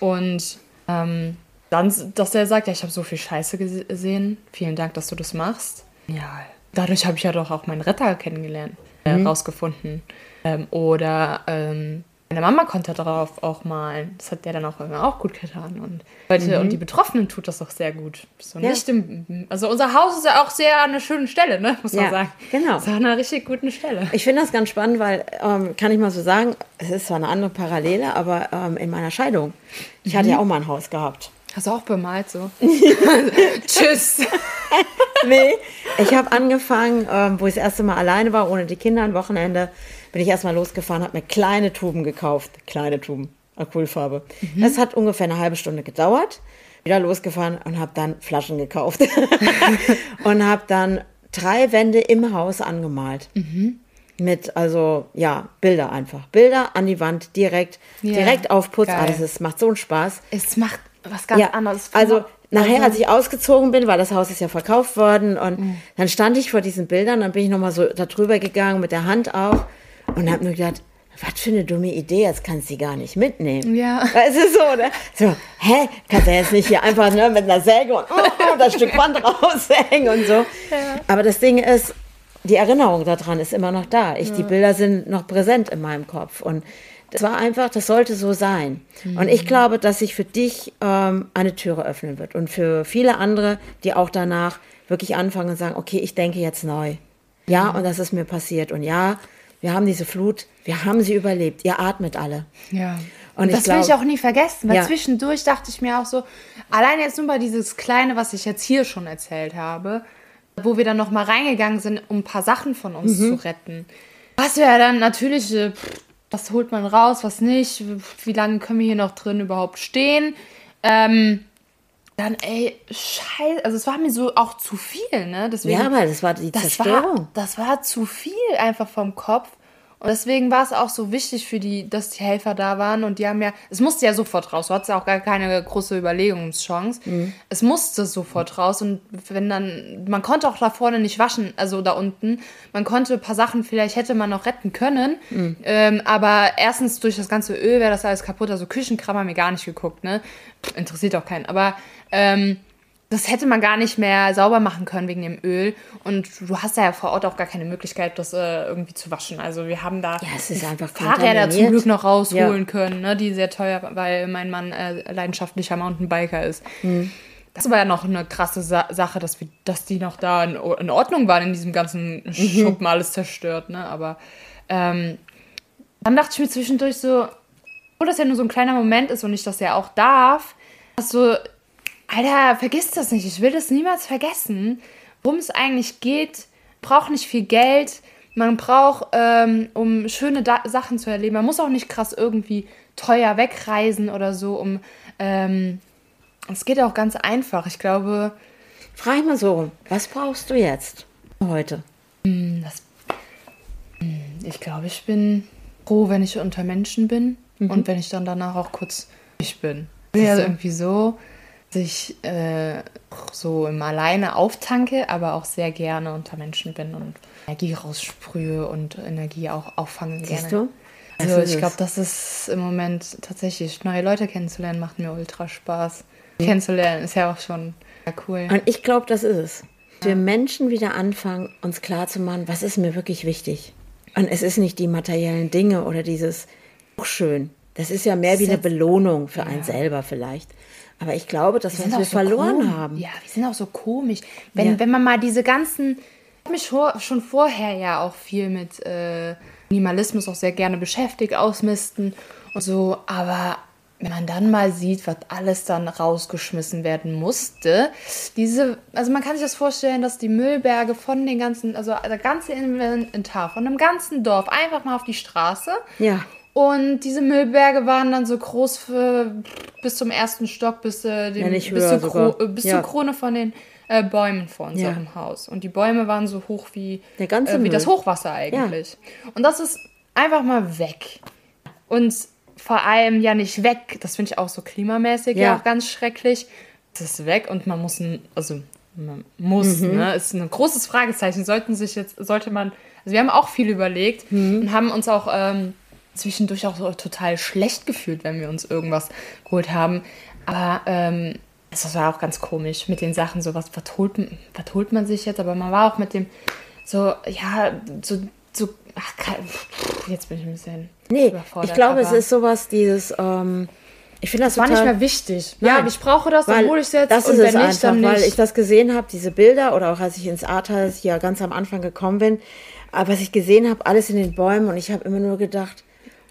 Speaker 2: Und ähm, dann, dass er sagt, ja, ich habe so viel Scheiße gese- gesehen, vielen Dank, dass du das machst. Ja, dadurch habe ich ja doch auch meinen Retter kennengelernt, äh, rausgefunden. Ähm, oder ähm, meine Mama konnte darauf auch malen. Das hat der dann auch immer auch gut getan. Und Leute, und die Betroffenen tut das auch sehr gut. So
Speaker 1: Ja.
Speaker 2: nicht im, also unser Haus ist ja auch sehr an einer schönen Stelle, ne? muss man
Speaker 1: Ja,
Speaker 2: sagen.
Speaker 1: genau.
Speaker 2: Ist an einer richtig guten Stelle.
Speaker 1: Ich finde das ganz spannend, weil, ähm, kann ich mal so sagen, es ist zwar eine andere Parallele, aber ähm, in meiner Scheidung, ich hatte ja auch mal ein Haus gehabt.
Speaker 2: Hast du auch bemalt so? Tschüss.
Speaker 1: Nee, ich habe angefangen, ähm, wo ich das erste Mal alleine war, ohne die Kinder, ein Wochenende, bin ich erstmal losgefahren, habe mir kleine Tuben gekauft. Kleine Tuben, Acrylfarbe. Das hat ungefähr eine halbe Stunde gedauert. Wieder losgefahren und habe dann Flaschen gekauft. und habe dann drei Wände im Haus angemalt. Mit, also, ja, Bilder einfach. Bilder an die Wand, direkt,
Speaker 2: Ja,
Speaker 1: direkt aufputzen.
Speaker 2: geil.
Speaker 1: Ah, das ist, macht so einen Spaß.
Speaker 2: Es macht was ganz anderes.
Speaker 1: Also nachher,
Speaker 2: Also-
Speaker 1: als ich ausgezogen bin, weil das Haus ist ja verkauft worden und dann stand ich vor diesen Bildern, dann bin ich nochmal so da drüber gegangen mit der Hand auch und habe nur gedacht, was für eine dumme Idee, jetzt kannst du sie gar nicht mitnehmen.
Speaker 2: Ja.
Speaker 1: Weißt du so, ne? So, hä, kannst du jetzt nicht hier einfach ne, mit einer Säge und uh, das Stück Wand raushängen und so. Aber das Ding ist, die Erinnerung daran ist immer noch da. Ich, Die Bilder sind noch präsent in meinem Kopf. Und das war einfach, das sollte so sein. Und ich glaube, dass sich für dich ähm, eine Türe öffnen wird. Und für viele andere, die auch danach wirklich anfangen und sagen, okay, ich denke jetzt neu. Ja, und das ist mir passiert. Und ja, wir haben diese Flut, wir haben sie überlebt. Ihr atmet alle.
Speaker 2: Ja.
Speaker 1: Und
Speaker 2: das will ich
Speaker 1: glaub-
Speaker 2: auch nie vergessen, weil
Speaker 1: Ja.
Speaker 2: zwischendurch dachte ich mir auch so, allein jetzt nur bei dieses Kleine, was ich jetzt hier schon erzählt habe, wo wir dann nochmal reingegangen sind, um ein paar Sachen von uns
Speaker 1: Mhm.
Speaker 2: zu retten. Was ja dann natürlich, äh, pff, was holt man raus, was nicht, wie lange können wir hier noch drin überhaupt stehen. Ähm, dann, ey, scheiße, also es war mir so auch zu viel, ne? Deswegen,
Speaker 1: Ja, aber das war die
Speaker 2: das
Speaker 1: Zerstörung.
Speaker 2: war, das war zu viel einfach vom Kopf. Und deswegen war es auch so wichtig für die, dass die Helfer da waren. Und die haben ja, es musste ja sofort raus. Du hattest ja auch gar keine große Überlegungschance. Mhm. Es musste sofort raus. Und wenn dann, man konnte auch da vorne nicht waschen, also da unten. Man konnte ein paar Sachen, vielleicht hätte man noch retten können. Mhm. Ähm, aber erstens durch das ganze Öl wäre das alles kaputt. Also Küchenkram haben wir gar nicht geguckt, ne? Interessiert auch keinen. Aber ähm, das hätte man gar nicht mehr sauber machen können wegen dem Öl. Und du hast ja vor Ort auch gar keine Möglichkeit, das äh, irgendwie zu waschen. Also wir haben da
Speaker 1: ja, es ist einfach
Speaker 2: Fahrräder zum Glück noch rausholen ja. können, ne, die sehr teuer, weil mein Mann äh, leidenschaftlicher Mountainbiker ist. Mhm. Das war ja noch eine krasse Sa Sache, dass, wir, dass die noch da in, in Ordnung waren in diesem ganzen mhm. Schuppen, alles zerstört. Ne? Aber ähm, dann dachte ich mir zwischendurch so, obwohl das ja nur so ein kleiner Moment ist und ich das ja auch darf, dass so Alter, vergiss das nicht. Ich will das niemals vergessen. Worum es eigentlich geht, braucht nicht viel Geld. Man braucht, ähm, um schöne da Sachen zu erleben, man muss auch nicht krass irgendwie teuer wegreisen oder so, um. Ähm, es geht auch ganz einfach. Ich glaube.
Speaker 1: Frag mal so, was brauchst du jetzt heute?
Speaker 2: Hm, das, hm, ich glaube, ich bin froh, wenn ich unter Menschen bin mhm. und wenn ich dann danach auch kurz ich bin. Ja irgendwie so, ich äh, so im Alleine auftanke, aber auch sehr gerne unter Menschen bin und Energie raussprühe und Energie auch auffangen Siehst gerne. Du? Also ich glaube, das ist im Moment tatsächlich, neue Leute kennenzulernen, macht mir ultra Spaß. Mhm. Kennenzulernen ist ja auch schon cool.
Speaker 1: Und ich glaube, das ist es. Wir ja. Menschen wieder anfangen, uns klarzumachen, was ist mir wirklich wichtig. Und es ist nicht die materiellen Dinge oder dieses schön. Das ist ja mehr wie eine Belohnung für ja. einen selber vielleicht. Aber ich glaube, dass wir, wir so verloren komisch. haben.
Speaker 2: Ja, wir sind auch so komisch. Wenn, ja. wenn man mal diese ganzen. Ich habe mich schon vorher ja auch viel mit äh, Minimalismus auch sehr gerne beschäftigt, ausmisten und so. Aber wenn man dann mal sieht, was alles dann rausgeschmissen werden musste, diese, also man kann sich das vorstellen, dass die Müllberge von den ganzen, also der ganze Inventar von einem ganzen Dorf einfach mal auf die Straße.
Speaker 1: Ja.
Speaker 2: Und diese Müllberge waren dann so groß für bis zum ersten Stock, bis, äh, dem, ja, bis, zur, Kro äh, bis ja. zur Krone von den äh, Bäumen vor unserem ja. Haus. Und die Bäume waren so hoch wie, äh, wie das Hochwasser eigentlich. Und das ist einfach mal weg. Und vor allem ja nicht weg. Das finde ich auch so klimamäßig ja. auch ganz schrecklich. Es ist weg und man muss, ein, also man muss, mhm. ne, ist ein großes Fragezeichen. Sollten sich jetzt, sollte man, also wir haben auch viel überlegt mhm. und haben uns auch ähm, zwischendurch auch so total schlecht gefühlt, wenn wir uns irgendwas geholt haben. Aber ähm, das war auch ganz komisch mit den Sachen, so was, was, holt, was holt man sich jetzt? Aber man war auch mit dem, so, ja, so, so ach, jetzt bin ich ein bisschen
Speaker 1: nee, überfordert. Ich glaube, es ist sowas, dieses, ähm, ich finde das,
Speaker 2: das war nicht mehr wichtig. Nein, ja, ich brauche das, dann hole ich es jetzt.
Speaker 1: Das ist es nicht, einfach, weil ich das gesehen habe, diese Bilder, oder auch als ich ins Arthaus hier ganz am Anfang gekommen bin, aber was ich gesehen habe, alles in den Bäumen und ich habe immer nur gedacht,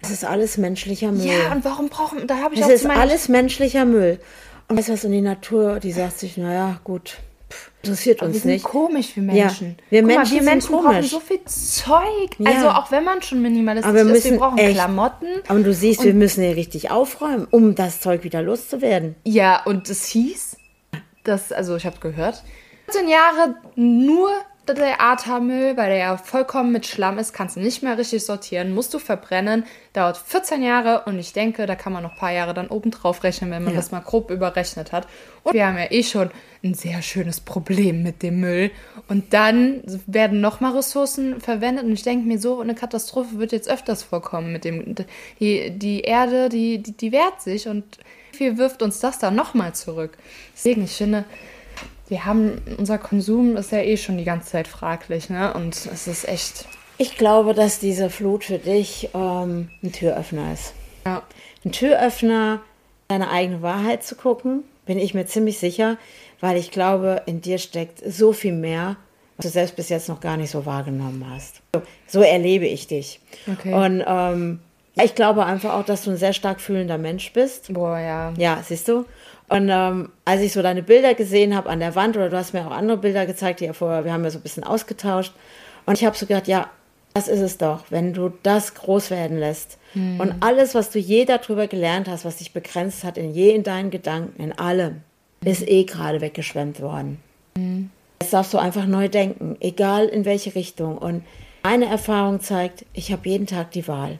Speaker 1: das ist alles menschlicher Müll.
Speaker 2: Ja, und warum brauchen, da habe ich
Speaker 1: das auch ist alles menschlicher Müll. Und weißt du was, und die Natur, die sagt sich, naja, gut, pff, interessiert uns
Speaker 2: wir
Speaker 1: nicht.
Speaker 2: sind komisch, wir Menschen.
Speaker 1: Ja, wir Guck Menschen, mal, wir Menschen
Speaker 2: brauchen so viel Zeug. Ja. Also auch wenn man schon minimalistisch aber wir ist, wir brauchen echt, Klamotten.
Speaker 1: Aber du siehst, wir müssen hier richtig aufräumen, um das Zeug wieder loszuwerden.
Speaker 2: Ja, und es hieß, dass, also ich habe gehört, 15 Jahre nur der Artmüll, weil der ja vollkommen mit Schlamm ist, kannst du nicht mehr richtig sortieren, musst du verbrennen, dauert 14 Jahre und ich denke, da kann man noch ein paar Jahre dann oben drauf rechnen, wenn man ja. das mal grob überrechnet hat. Und wir haben ja eh schon ein sehr schönes Problem mit dem Müll und dann werden nochmal Ressourcen verwendet und ich denke mir, so eine Katastrophe wird jetzt öfters vorkommen mit dem, die, die Erde, die, die, die wehrt sich und wie viel wirft uns das dann nochmal zurück. Deswegen, ich finde, wir haben, unser Konsum ist ja eh schon die ganze Zeit fraglich, ne? Und es ist echt.
Speaker 1: Ich glaube, dass diese Flut für dich ähm, ein Türöffner ist.
Speaker 2: Ja.
Speaker 1: Ein Türöffner, deine eigene Wahrheit zu gucken, bin ich mir ziemlich sicher, weil ich glaube, in dir steckt so viel mehr, was du selbst bis jetzt noch gar nicht so wahrgenommen hast. So, so erlebe ich dich.
Speaker 2: Okay.
Speaker 1: Und ähm, ich glaube einfach auch, dass du ein sehr stark fühlender Mensch bist.
Speaker 2: Boah, ja.
Speaker 1: Ja, siehst du? Und ähm, als ich so deine Bilder gesehen habe an der Wand, oder du hast mir auch andere Bilder gezeigt, die ja vorher, wir haben ja so ein bisschen ausgetauscht. Und ich habe so gedacht, ja, das ist es doch, wenn du das groß werden lässt. Mhm. Und alles, was du je darüber gelernt hast, was dich begrenzt hat, in je in deinen Gedanken, in allem, mhm. ist eh gerade weggeschwemmt worden. Mhm. Jetzt darfst du einfach neu denken, egal in welche Richtung. Und Meine Erfahrung zeigt, ich habe jeden Tag die Wahl.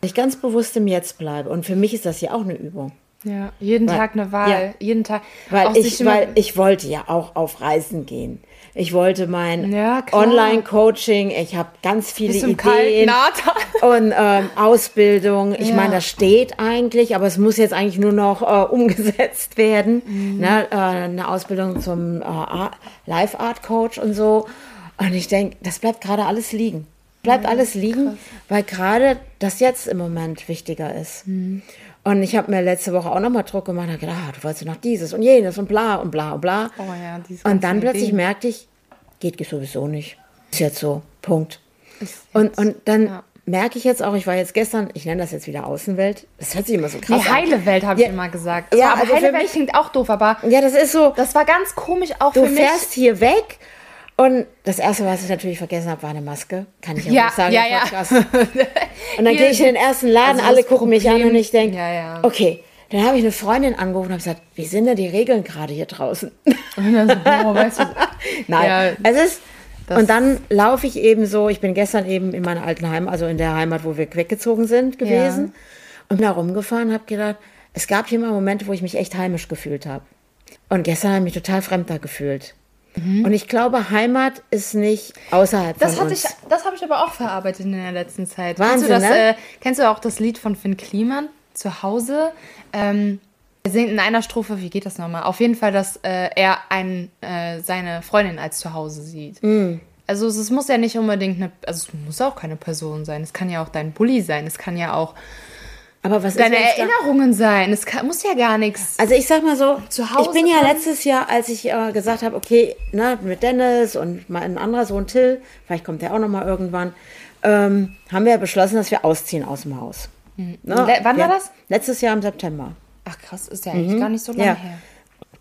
Speaker 1: Ich ganz bewusst im Jetzt bleibe. Und für mich ist das ja auch eine Übung.
Speaker 2: Ja, jeden
Speaker 1: Weil-
Speaker 2: Tag eine Wahl.
Speaker 1: ja.
Speaker 2: Jeden Tag.
Speaker 1: Weil ich, weil ich wollte ja auch auf Reisen gehen. Ich wollte mein
Speaker 2: Ja.
Speaker 1: Online-Coaching, ich habe ganz viele
Speaker 2: Bis
Speaker 1: Ideen und ähm, Ausbildung. Ich
Speaker 2: Ja.
Speaker 1: meine, das steht eigentlich, aber es muss jetzt eigentlich nur noch äh, umgesetzt werden.
Speaker 2: Mhm.
Speaker 1: Ne? Äh, eine Ausbildung zum äh, Art- Live-Art-Coach und so. Und ich denke, das bleibt gerade alles liegen. Bleibt alles liegen, weil gerade das jetzt im Moment wichtiger ist.
Speaker 2: Mhm.
Speaker 1: Und ich habe mir letzte Woche auch nochmal Druck gemacht und hab gedacht, ah, du wolltest noch dieses und jenes und bla und bla und bla.
Speaker 2: Oh ja,
Speaker 1: und dann plötzlich
Speaker 2: Ideen.
Speaker 1: merkte ich, geht sowieso nicht. Ist jetzt so, Punkt. Und, und dann
Speaker 2: ja.
Speaker 1: merke ich jetzt auch, ich war jetzt gestern, ich nenne das jetzt wieder Außenwelt. Das hört sich immer so krass
Speaker 2: Die
Speaker 1: an.
Speaker 2: heile Welt habe
Speaker 1: Ja.
Speaker 2: ich immer gesagt. Das
Speaker 1: Ja,
Speaker 2: war, aber
Speaker 1: also für
Speaker 2: heile
Speaker 1: mich-
Speaker 2: Welt klingt auch doof, aber
Speaker 1: Ja, das ist so,
Speaker 2: das war ganz komisch auch
Speaker 1: du
Speaker 2: für mich.
Speaker 1: fährst hier weg und das Erste, was ich natürlich vergessen habe, war eine Maske. Kann ich auch
Speaker 2: Ja,
Speaker 1: nicht sagen.
Speaker 2: ja, ja.
Speaker 1: Podcast. Und dann gehe ich in den ersten Laden,
Speaker 2: Also
Speaker 1: alle gucken mich an
Speaker 2: Problem-
Speaker 1: und ich denke,
Speaker 2: Ja, ja.
Speaker 1: okay. Dann habe ich eine Freundin angerufen und habe gesagt, wie sind denn die Regeln gerade hier draußen?
Speaker 2: Und dann so, oh, weißt du,
Speaker 1: Nein,
Speaker 2: Ja,
Speaker 1: es ist.
Speaker 2: das-
Speaker 1: Und dann laufe ich eben so, ich bin gestern eben in meiner alten Heimat, also in der Heimat, wo wir weggezogen sind, gewesen. Und bin da rumgefahren, habe gedacht, es gab hier mal Momente, wo ich mich echt heimisch gefühlt habe. Und gestern habe ich mich total fremd da gefühlt. Und ich glaube, Heimat ist nicht außerhalb
Speaker 2: Mhm. Das
Speaker 1: von uns.
Speaker 2: ich, das habe ich aber auch verarbeitet in der letzten Zeit.
Speaker 1: Wahnsinn,
Speaker 2: kennst du das?
Speaker 1: ne?
Speaker 2: Äh, kennst du auch das Lied von Finn Kliman zu Hause? Ähm, er singt in einer Strophe, wie geht das nochmal? Auf jeden Fall, dass äh, er ein, äh, seine Freundin als zu Hause sieht.
Speaker 1: Mm.
Speaker 2: Also es, es muss ja nicht unbedingt eine, also es muss auch keine Person sein. Es kann ja auch dein Bulli sein. Es kann ja auch
Speaker 1: Aber was
Speaker 2: deine
Speaker 1: ist,
Speaker 2: Erinnerungen sein. Es kann, muss ja gar nichts.
Speaker 1: Also ich sag mal so,
Speaker 2: Zu Hause
Speaker 1: ich bin ja letztes Jahr, als ich äh, gesagt habe, okay, ne, mit Dennis und mein anderer Sohn Till, vielleicht kommt der auch noch mal irgendwann, ähm, haben wir beschlossen, dass wir ausziehen aus dem Haus. Ne?
Speaker 2: Le- wann war das?
Speaker 1: Letztes Jahr im September.
Speaker 2: Ach krass, ist ja eigentlich gar nicht so lange
Speaker 1: Ja.
Speaker 2: her.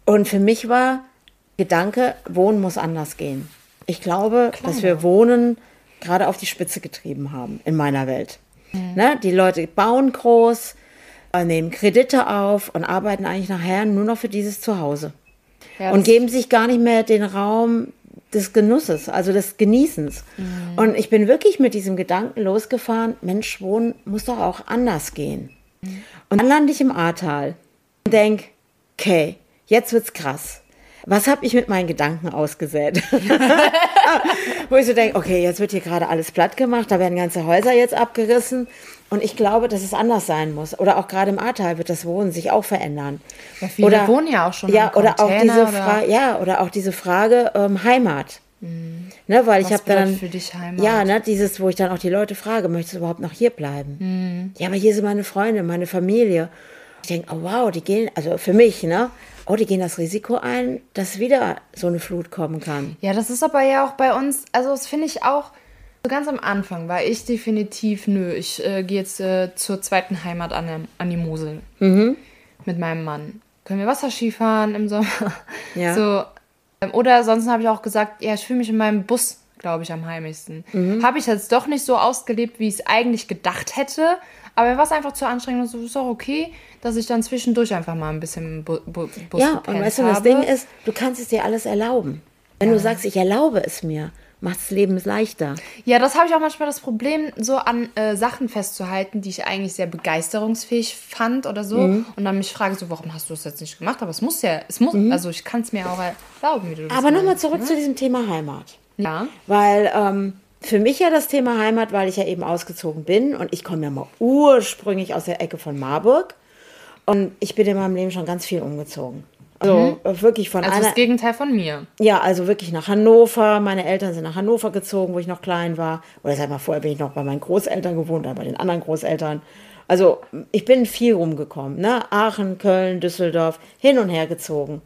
Speaker 1: Und für mich war Gedanke, Wohnen muss anders gehen. Ich glaube, dass wir Wohnen gerade auf die Spitze getrieben haben in meiner Welt. Ne? Die Leute bauen groß, äh, nehmen Kredite auf und arbeiten eigentlich nachher nur noch für dieses Zuhause.
Speaker 2: Ja,
Speaker 1: und geben sich gar nicht mehr den Raum des Genusses, also des Genießens.
Speaker 2: Mhm.
Speaker 1: Und ich bin wirklich mit diesem Gedanken losgefahren, Mensch, Wohnen muss doch auch anders gehen.
Speaker 2: Mhm.
Speaker 1: Und dann lande ich im Ahrtal und denke, okay, jetzt wird's krass. Was habe ich mit meinen Gedanken ausgesät? Wo ich so denke, okay, jetzt wird hier gerade alles platt gemacht, da werden ganze Häuser jetzt abgerissen. Und ich glaube, dass es anders sein muss. Oder auch gerade im Ahrtal wird das Wohnen sich auch verändern.
Speaker 2: Ja, viele wohnen ja auch schon
Speaker 1: ja, oder auch diese
Speaker 2: oder-
Speaker 1: Frage, ja, oder auch diese Frage ähm, Heimat. Ne, weil ich
Speaker 2: Mhm. Was
Speaker 1: habe dann
Speaker 2: für dich Heimat?
Speaker 1: ja, ne, dieses, wo ich dann auch die Leute frage, möchtest du überhaupt noch hier bleiben?
Speaker 2: Mhm.
Speaker 1: Ja, aber hier sind meine Freunde, meine Familie. Ich denke, oh wow, die gehen, also für mich, ne, oh, die gehen das Risiko ein, dass wieder so eine Flut kommen kann.
Speaker 2: Ja, das ist aber ja auch bei uns, also das finde ich auch, so ganz am Anfang war ich definitiv, nö, ich äh, gehe jetzt äh, zur zweiten Heimat an, der- an die Mosel
Speaker 1: Mhm.
Speaker 2: mit meinem Mann. Können wir Wasserski fahren im Sommer?
Speaker 1: Ja.
Speaker 2: So, ähm, oder sonst habe ich auch gesagt, ja, ich fühle mich in meinem Bus, glaube ich, am heimigsten.
Speaker 1: Mhm.
Speaker 2: Habe ich jetzt doch nicht so ausgelebt, wie ich es eigentlich gedacht hätte, aber mir war es einfach zu anstrengend und so ist auch okay, dass ich dann zwischendurch einfach mal ein bisschen Bu Bu Bus
Speaker 1: Ja, und weißt du, das. Ding ist, du kannst es dir alles erlauben. Wenn du sagst, ich erlaube es mir, macht das Leben leichter.
Speaker 2: Ja, das habe ich auch manchmal das Problem, so an äh, Sachen festzuhalten, die ich eigentlich sehr begeisterungsfähig fand oder so.
Speaker 1: Mhm.
Speaker 2: Und dann mich frage so, warum hast du das jetzt nicht gemacht? Aber es muss ja, es muss, also ich kann es mir auch erlauben, wie du das
Speaker 1: Mhm. Aber nochmal zurück
Speaker 2: ne?
Speaker 1: zu diesem Thema Heimat.
Speaker 2: Ja.
Speaker 1: Weil ähm, für mich ja das Thema Heimat, weil ich ja eben ausgezogen bin und ich komme ja mal ursprünglich aus der Ecke von Marburg und ich bin in meinem Leben schon ganz viel umgezogen. Also äh, wirklich von
Speaker 2: Also
Speaker 1: einer,
Speaker 2: das Gegenteil von mir.
Speaker 1: ja, also wirklich nach Hannover. Meine Eltern sind nach Hannover gezogen, wo ich noch klein war. Oder sag mal, vorher bin ich noch bei meinen Großeltern gewohnt oder bei den anderen Großeltern. Also ich bin viel rumgekommen, ne? Aachen, Köln, Düsseldorf, hin und her gezogen.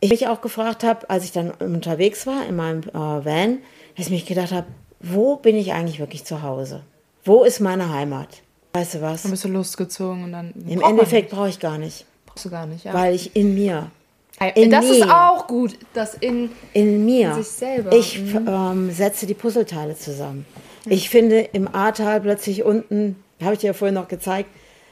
Speaker 1: Ich mich auch gefragt habe, als ich dann unterwegs war in meinem äh, Van, dass ich mich gedacht habe, wo bin ich eigentlich wirklich zu Hause? Wo ist meine Heimat? Weißt du was?
Speaker 2: Dann bist du losgezogen und dann.
Speaker 1: Im Endeffekt brauche ich gar nicht.
Speaker 2: Brauchst du gar nicht, ja.
Speaker 1: weil ich in mir
Speaker 2: Äh, das ist
Speaker 1: mir.
Speaker 2: auch gut, das in.
Speaker 1: in mir.
Speaker 2: sich selber,
Speaker 1: Ich
Speaker 2: mhm.
Speaker 1: ähm, setze die Puzzleteile zusammen. Ich finde im Ahrtal plötzlich unten, habe ich dir ja vorhin noch gezeigt,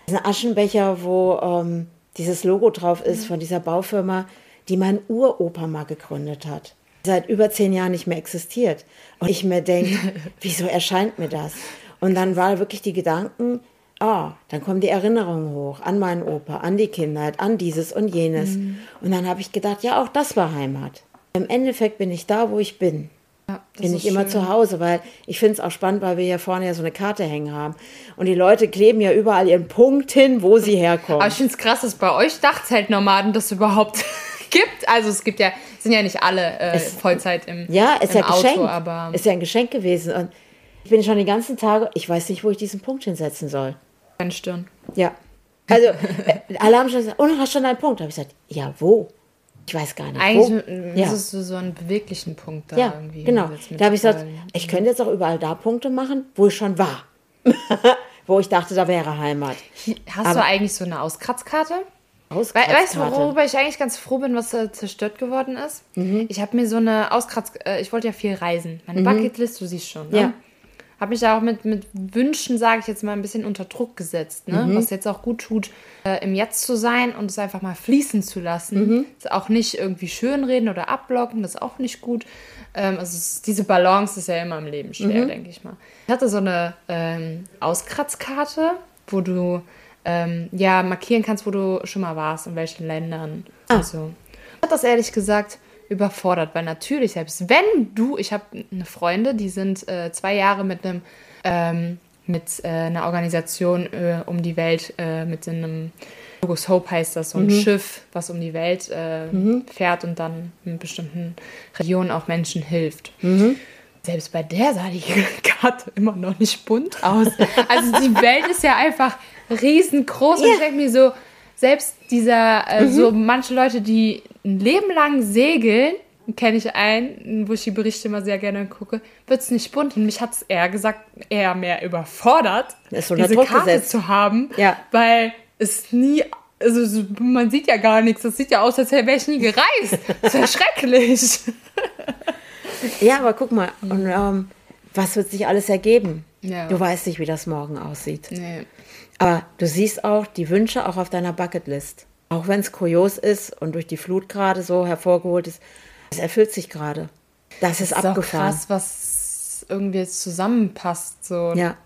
Speaker 1: ist ein Aschenbecher, wo ähm, dieses Logo drauf ist
Speaker 2: Mhm.
Speaker 1: von dieser Baufirma, die mein Uropa mal gegründet hat. Seit über zehn Jahren nicht mehr existiert. Und ich mir denke, wieso erscheint mir das? Und dann war wirklich die Gedanken, ah, dann kommen die Erinnerungen hoch an meinen Opa, an die Kindheit, an dieses und jenes. Mhm. Und dann habe ich gedacht, ja, auch das war Heimat. Im Endeffekt bin ich da, wo ich bin. Ja, bin ich immer schön. zu Hause, weil ich finde es auch spannend, weil wir hier vorne ja so eine Karte hängen haben. Und die Leute kleben ja überall ihren Punkt hin, wo sie herkommen.
Speaker 2: Aber ich finde es krass, dass bei euch Dachzeltnomaden das überhaupt gibt. Also es gibt ja, sind ja nicht alle äh, es, Vollzeit im
Speaker 1: Ja, ist
Speaker 2: im
Speaker 1: ja Auto, Geschenk. aber ist ja ein Geschenk gewesen. Und ich bin schon die ganzen Tage, ich weiß nicht, wo ich diesen Punkt hinsetzen soll.
Speaker 2: Deine Stirn.
Speaker 1: Ja. Also, äh, alle haben schon gesagt, und oh, hast schon einen Punkt. Da habe ich gesagt, ja, wo? Ich weiß gar nicht.
Speaker 2: Eigentlich wo. Ja. du so einen beweglichen Punkt
Speaker 1: da ja, irgendwie. Genau. Da habe ich gesagt, ich könnte jetzt auch überall da Punkte machen, wo ich schon war. wo ich dachte, da wäre Heimat.
Speaker 2: Hast Aber, du eigentlich so eine Auskratzkarte? Auskratzkarte. Weißt du, worüber ich eigentlich ganz froh bin, was äh, zerstört geworden ist? Mhm. Ich habe mir so eine Auskratzkarte, äh, ich wollte ja viel reisen. Meine mhm. Bucketlist, du siehst schon. Ne? Ja habe mich da auch mit, mit Wünschen, sage ich jetzt mal, ein bisschen unter Druck gesetzt. Ne? Mhm. Was jetzt auch gut tut, äh, im Jetzt zu sein und es einfach mal fließen zu lassen. Mhm. Auch nicht irgendwie schönreden oder abblocken, das ist auch nicht gut. Ähm, also es, diese Balance ist ja immer im Leben schwer, mhm. denke ich mal. Ich hatte so eine ähm, Auskratzkarte, wo du ähm, ja markieren kannst, wo du schon mal warst, in welchen Ländern. Ah. Also, ich hatte das ehrlich gesagt überfordert, weil natürlich, selbst wenn du, ich habe eine Freunde, die sind äh, zwei Jahre mit einem ähm, mit äh, einer Organisation äh, um die Welt, äh, mit einem Logos Hope heißt das, so ein mhm. Schiff, was um die Welt äh, mhm. fährt und dann in bestimmten Regionen auch Menschen hilft. Mhm. Selbst bei der sah die Karte immer noch nicht bunt aus. Also die Welt ist ja einfach riesengroß yeah. und ich denke mir so, selbst dieser, äh, mhm. so manche Leute, die ein Leben lang segeln, kenne ich einen, wo ich die Berichte immer sehr gerne gucke, wird es nicht bunt. Und mich hat es eher gesagt, eher mehr überfordert, so diese Karte gesetzt. zu haben, ja. weil es nie, also man sieht ja gar nichts. Das sieht ja aus, als wäre ich nie gereist. Das ist ja schrecklich.
Speaker 1: Ja, aber guck mal, und, ähm, was wird sich alles ergeben? Ja. Du weißt nicht, wie das morgen aussieht. Nee. Aber du siehst auch die Wünsche auch auf deiner Bucketlist. Auch wenn es kurios ist und durch die Flut gerade so hervorgeholt ist, es erfüllt sich gerade. Das ist, das ist abgefahren. Auch
Speaker 2: krass, was irgendwie jetzt zusammenpasst. So. Ja.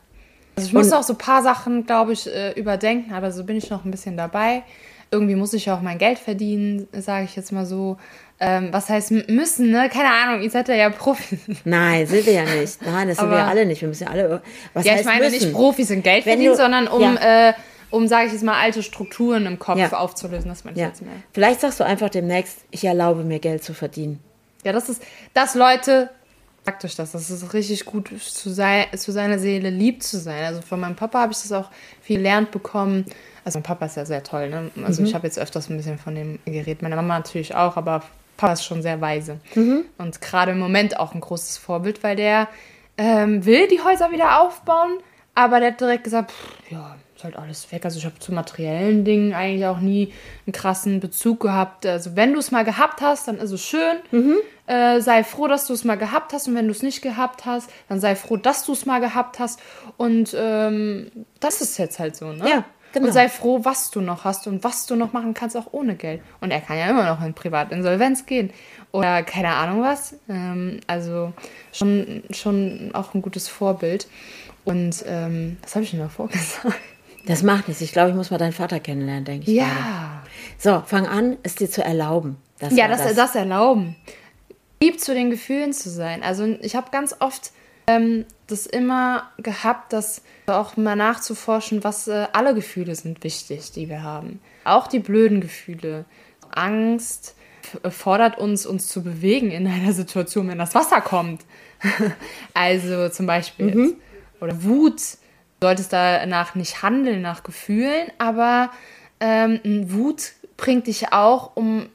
Speaker 2: Also ich muss auch so ein paar Sachen, glaube ich, äh, überdenken, aber so bin ich noch ein bisschen dabei. Irgendwie muss ich auch mein Geld verdienen, sage ich jetzt mal so. Ähm, was heißt müssen, ne? Keine Ahnung, ihr seid ja, ja Profis.
Speaker 1: Nein, sind wir ja nicht. Nein, das sind wir ja alle nicht. Wir müssen ja alle.
Speaker 2: Was ja, ich meine müssen? nicht Profis in Geld Wenn verdienen, du, sondern um, ja. äh, um, sage ich jetzt mal, alte Strukturen im Kopf ja. aufzulösen. Das meine ich jetzt mehr.
Speaker 1: Vielleicht sagst du einfach demnächst, ich erlaube mir Geld zu verdienen.
Speaker 2: Ja, das ist, das Leute, euch das, das ist richtig gut zu, sei, zu seiner Seele lieb zu sein. Also von meinem Papa habe ich das auch viel gelernt bekommen. Also mein Papa ist ja sehr toll, ne? Also mhm. ich habe jetzt öfters ein bisschen von dem geredet. Meine Mama natürlich auch, aber Papa ist schon sehr weise. Mhm. Und gerade im Moment auch ein großes Vorbild, weil der ähm, will die Häuser wieder aufbauen, aber der hat direkt gesagt, pff, ja, ist halt alles weg. Also ich habe zu materiellen Dingen eigentlich auch nie einen krassen Bezug gehabt. Also wenn du es mal gehabt hast, dann ist es schön. Mhm. Äh, sei froh, dass du es mal gehabt hast. Und wenn du es nicht gehabt hast, dann sei froh, dass du es mal gehabt hast. Und ähm, das ist jetzt halt so, ne? Ja. Genau. Und sei froh, was du noch hast und was du noch machen kannst, auch ohne Geld. Und er kann ja immer noch in Privatinsolvenz gehen. Oder keine Ahnung was. Ähm, also schon, schon auch ein gutes Vorbild. Und ähm, was habe ich denn noch vorgesagt?
Speaker 1: Das macht nichts. Ich glaube, ich muss mal deinen Vater kennenlernen, denke ich. Ja. Gerade. So, fang an, es dir zu erlauben.
Speaker 2: Das ja, das, das. das erlauben. Lieb zu den Gefühlen zu sein. Also ich habe ganz oft ähm, das immer gehabt, dass auch mal nachzuforschen, was äh, alle Gefühle sind wichtig, die wir haben. Auch die blöden Gefühle. Angst fordert uns, uns zu bewegen in einer Situation, wenn das Wasser kommt. also zum Beispiel. Mhm. Oder Wut. Du solltest danach nicht handeln, nach Gefühlen, aber ähm, Wut bringt dich auch um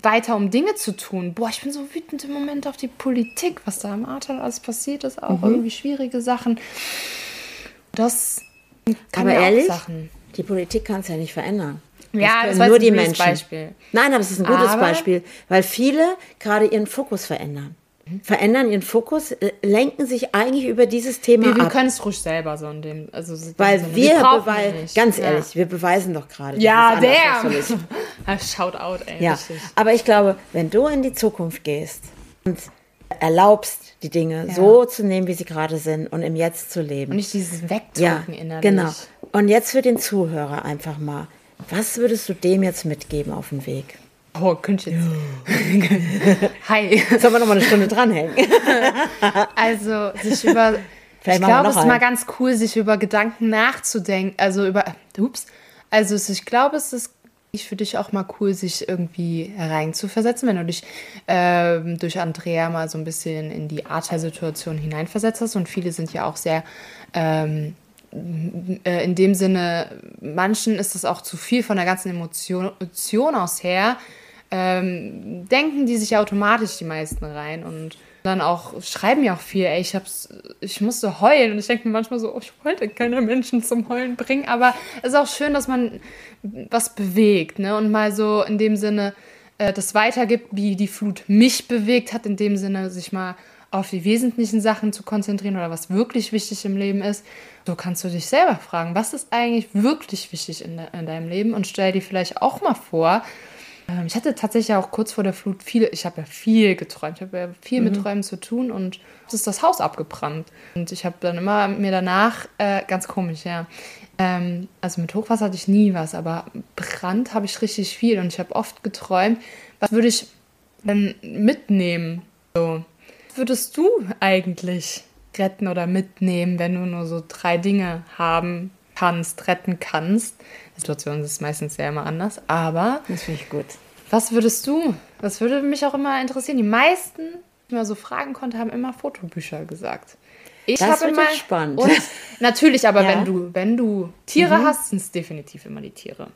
Speaker 2: weiter um Dinge zu tun. Boah, ich bin so wütend im Moment auf die Politik, was da im Ahrtal alles passiert ist, auch mhm. irgendwie schwierige Sachen. Das
Speaker 1: kann aber ehrlich, Sachen. die Politik kann es ja nicht verändern. Das ja, das war nur die Menschen. Beispiel. Nein, aber es ist ein gutes aber Beispiel, weil viele gerade ihren Fokus verändern verändern ihren Fokus, äh, lenken sich eigentlich über dieses Thema
Speaker 2: wir, ab. Wir können es ruhig selber so in dem, also
Speaker 1: weil Sinne. wir, wir beweisen, ganz ehrlich, ja. wir beweisen doch gerade.
Speaker 2: Ja, der. Shout out, ey.
Speaker 1: Ja, aber ich glaube, wenn du in die Zukunft gehst und erlaubst, die Dinge
Speaker 2: Ja.
Speaker 1: so zu nehmen, wie sie gerade sind und im Jetzt zu leben.
Speaker 2: Und nicht dieses
Speaker 1: ja,
Speaker 2: Wegdrücken innerlich.
Speaker 1: genau. Und jetzt für den Zuhörer einfach mal. Was würdest du dem jetzt mitgeben auf den Weg?
Speaker 2: Oh, könnte ich jetzt. Hi.
Speaker 1: Sollen wir noch mal eine Stunde dranhängen?
Speaker 2: Also, sich über.
Speaker 1: Vielleicht
Speaker 2: ich glaube, es ist mal ganz cool, sich über Gedanken nachzudenken. Also über. Ups. Also, es- ich glaube, es ist für dich auch mal cool, sich irgendwie reinzuversetzen, wenn du dich ähm, durch Andrea mal so ein bisschen in die Arthur-Situation hineinversetzt hast. Und viele sind ja auch sehr. Ähm, äh, in dem Sinne, manchen ist das auch zu viel von der ganzen Emotion, Emotion aus her, ähm, denken die sich automatisch die meisten rein und dann auch schreiben ja auch viel, ey, ich hab's, ich musste heulen und ich denke mir manchmal so, oh, ich wollte keine Menschen zum Heulen bringen, aber es ist auch schön, dass man was bewegt, ne, und mal so in dem Sinne äh, das weitergibt, wie die Flut mich bewegt hat, in dem Sinne sich mal auf die wesentlichen Sachen zu konzentrieren oder was wirklich wichtig im Leben ist. So kannst du dich selber fragen, was ist eigentlich wirklich wichtig in, de in deinem Leben und stell dir vielleicht auch mal vor, ich hatte tatsächlich auch kurz vor der Flut viele, ich habe ja viel geträumt, ich habe ja viel mit Träumen zu tun und es ist das Haus abgebrannt. Und ich habe dann immer mir danach, äh, ganz komisch, ja, ähm, also mit Hochwasser hatte ich nie was, aber Brand habe ich richtig viel und ich habe oft geträumt, was würde ich dann mitnehmen? So. Was würdest du eigentlich retten oder mitnehmen, wenn du nur so drei Dinge haben kannst, retten kannst? Die Situation ist meistens ja immer anders, aber
Speaker 1: Das finde ich gut.
Speaker 2: was würdest du? Das würde mich auch immer interessieren. Die meisten, die man so fragen konnte, haben immer Fotobücher gesagt. Ich
Speaker 1: Das wird
Speaker 2: immer
Speaker 1: spannend.
Speaker 2: und natürlich, aber
Speaker 1: Ja.
Speaker 2: wenn du wenn du Tiere hast, sind es definitiv immer die Tiere.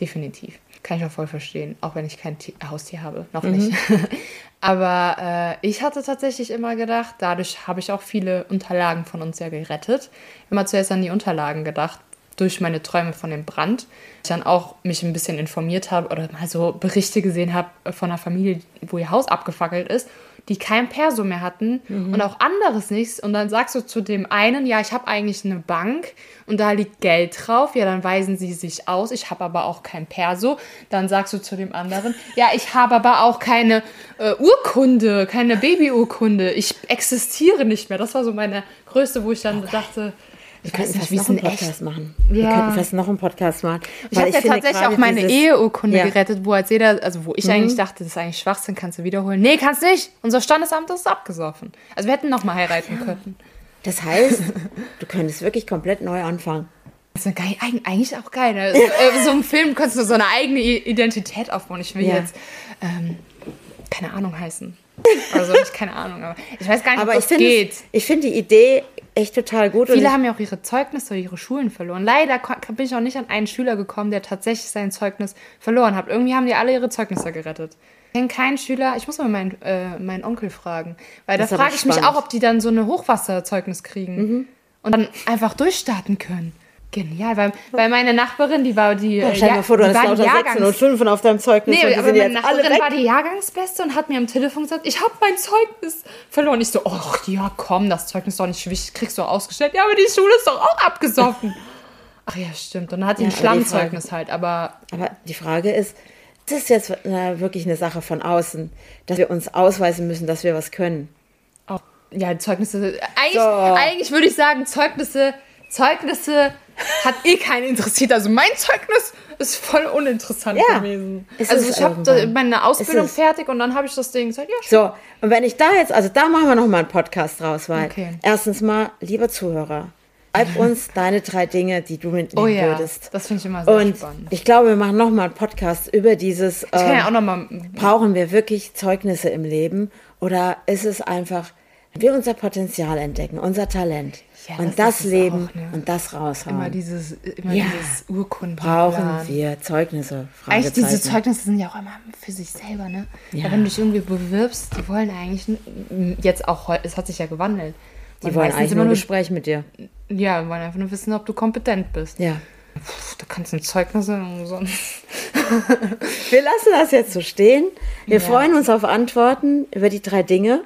Speaker 2: Definitiv. Kann ich auch voll verstehen, auch wenn ich kein Ti- Haustier habe, noch nicht. aber äh, ich hatte tatsächlich immer gedacht, dadurch habe ich auch viele Unterlagen von uns ja gerettet. Immer zuerst an die Unterlagen gedacht, durch meine Träume von dem Brand. Ich dann auch mich ein bisschen informiert habe oder mal so Berichte gesehen habe von einer Familie, wo ihr Haus abgefackelt ist, die kein Perso mehr hatten und auch anderes nichts. Und dann sagst du zu dem einen, ja, ich habe eigentlich eine Bank und da liegt Geld drauf. Ja, dann weisen sie sich aus. Ich habe aber auch kein Perso. Dann sagst du zu dem anderen, ja, ich habe aber auch keine äh, Urkunde, keine Babyurkunde. Ich existiere nicht mehr. Das war so meine größte, wo ich dann dachte, ich weiß
Speaker 1: könnten fast noch einen
Speaker 2: in echt
Speaker 1: Podcast machen. Wir
Speaker 2: Ja.
Speaker 1: könnten fast noch einen Podcast machen.
Speaker 2: Ich habe ja tatsächlich auch meine Eheurkunde
Speaker 1: Ja. Mhm.
Speaker 2: gerettet, wo als jeder, also wo ich eigentlich dachte, das ist eigentlich Schwachsinn, kannst du wiederholen. Nee, kannst nicht. Unser Standesamt ist abgesoffen. Also wir hätten noch mal heiraten können.
Speaker 1: Das heißt, du könntest wirklich komplett neu anfangen.
Speaker 2: Das ist geil, eig- eigentlich auch geil. Ne? So, äh, so im Film kannst du so eine eigene Identität aufbauen. Ich will
Speaker 1: Ja.
Speaker 2: jetzt ähm, keine Ahnung heißen. Also nicht keine Ahnung, aber ich weiß gar nicht,
Speaker 1: Aber
Speaker 2: ob das
Speaker 1: finde
Speaker 2: geht.
Speaker 1: es- ich finde die Idee echt total gut.
Speaker 2: Viele haben ja auch ihre Zeugnisse oder ihre Schulen verloren. Leider bin ich auch nicht an einen Schüler gekommen, der tatsächlich sein Zeugnis verloren hat. Irgendwie haben die alle ihre Zeugnisse gerettet. Ich kenne keinen Schüler, ich muss mal meinen, äh, meinen Onkel fragen. Weil
Speaker 1: Das
Speaker 2: da frage ich mich
Speaker 1: spannend. Mhm.
Speaker 2: auch, ob die dann so eine Hochwasserzeugnis kriegen und dann einfach durchstarten können. Genial, weil, weil meine Nachbarin, die war die.
Speaker 1: Ja, stell dir mal vor, du hast lauter
Speaker 2: Jahrgangs-
Speaker 1: und Fünfen auf deinem Zeugnis
Speaker 2: Nee, aber meine Nachbarin war die Jahrgangsbeste und hat mir am Telefon gesagt, ich habe mein Zeugnis verloren. Ich so, ach ja, komm, das Zeugnis ist doch nicht wichtig, kriegst du ausgestellt. Ja, aber die Schule ist doch auch abgesoffen. ach ja, stimmt. Und dann hat die
Speaker 1: Ja,
Speaker 2: ein Schlammzeugnis halt, aber
Speaker 1: Aber die Frage ist, das ist jetzt äh, wirklich eine Sache von außen, dass wir uns ausweisen müssen, dass wir was können.
Speaker 2: auch, ja, Zeugnisse, eigentlich,
Speaker 1: So.
Speaker 2: eigentlich würde ich sagen, Zeugnisse, Zeugnisse hat eh keinen interessiert. Also mein Zeugnis ist voll uninteressant
Speaker 1: Ja,
Speaker 2: gewesen. Also ich habe meine Ausbildung fertig und dann habe ich das Ding gesagt, ja,
Speaker 1: So, und wenn ich da jetzt, also da machen wir nochmal einen Podcast draus, weil
Speaker 2: Okay.
Speaker 1: erstens mal, lieber Zuhörer, schreib uns deine drei Dinge, die du mitnehmen
Speaker 2: Oh ja,
Speaker 1: würdest.
Speaker 2: das finde ich immer sehr
Speaker 1: Und
Speaker 2: spannend.
Speaker 1: ich glaube, wir machen nochmal einen Podcast über dieses,
Speaker 2: Ich kann
Speaker 1: ähm,
Speaker 2: ja auch nochmal
Speaker 1: brauchen wir wirklich Zeugnisse im Leben oder ist es einfach, wir unser Potenzial entdecken, unser Talent
Speaker 2: Ja,
Speaker 1: und
Speaker 2: das
Speaker 1: das, Leben
Speaker 2: auch, ne?
Speaker 1: und das raushauen.
Speaker 2: immer dieses, immer
Speaker 1: Ja.
Speaker 2: dieses Urkunden.
Speaker 1: brauchen wir Zeugnisse?
Speaker 2: Eigentlich diese. Zeugnisse sind ja auch immer für sich selber, ne?
Speaker 1: Ja.
Speaker 2: Wenn du dich irgendwie bewirbst, die wollen eigentlich jetzt auch es hat sich ja gewandelt.
Speaker 1: Die
Speaker 2: Und
Speaker 1: wollen eigentlich
Speaker 2: immer
Speaker 1: nur ein Gespräch mit dir.
Speaker 2: ja, wollen einfach nur wissen, ob du kompetent bist.
Speaker 1: Ja.
Speaker 2: Puh, da kannst du ein Zeugnis umsonst.
Speaker 1: Wir lassen das jetzt so stehen. Wir
Speaker 2: Ja.
Speaker 1: freuen uns auf Antworten über die drei Dinge.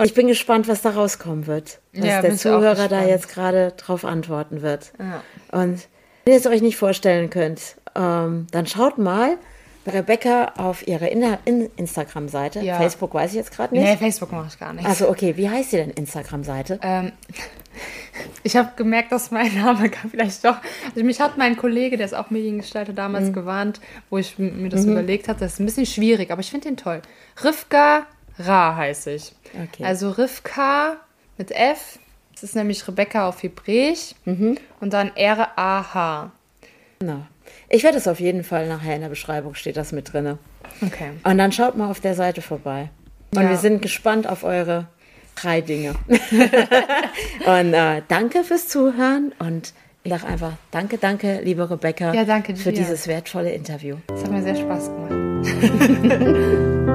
Speaker 1: Und ich bin gespannt, was da rauskommen wird. Was
Speaker 2: Ja,
Speaker 1: der Zuhörer da jetzt gerade drauf antworten wird.
Speaker 2: Ja.
Speaker 1: Und wenn ihr es euch nicht vorstellen könnt, ähm, dann schaut mal Rebecca auf ihrer In In Instagram-Seite.
Speaker 2: Ja.
Speaker 1: Facebook weiß ich jetzt gerade nicht.
Speaker 2: Nee, Facebook mache ich gar nicht.
Speaker 1: Also okay, wie heißt sie denn Instagram-Seite?
Speaker 2: Ähm, ich habe gemerkt, dass mein Name kann vielleicht doch. Also mich hat mein Kollege, der ist auch Mediengestalter, damals
Speaker 1: Mhm.
Speaker 2: gewarnt, wo ich mir das überlegt habe. Das ist ein bisschen schwierig, aber ich finde den toll. Rivka Ra heiße ich.
Speaker 1: Okay.
Speaker 2: Also Rivka mit F. Das ist nämlich Rebecca auf Hebräisch.
Speaker 1: Mhm.
Speaker 2: Und dann R-A-H.
Speaker 1: Genau. Ich werde es auf jeden Fall nachher in der Beschreibung steht das mit drinne.
Speaker 2: Okay.
Speaker 1: Und dann schaut mal auf der Seite vorbei. Und
Speaker 2: Ja.
Speaker 1: wir sind gespannt auf eure drei Dinge. und äh, danke fürs Zuhören und ich sage einfach danke, danke, liebe Rebecca,
Speaker 2: Ja, danke
Speaker 1: für dieses wertvolle Interview.
Speaker 2: Das hat mir sehr Spaß gemacht.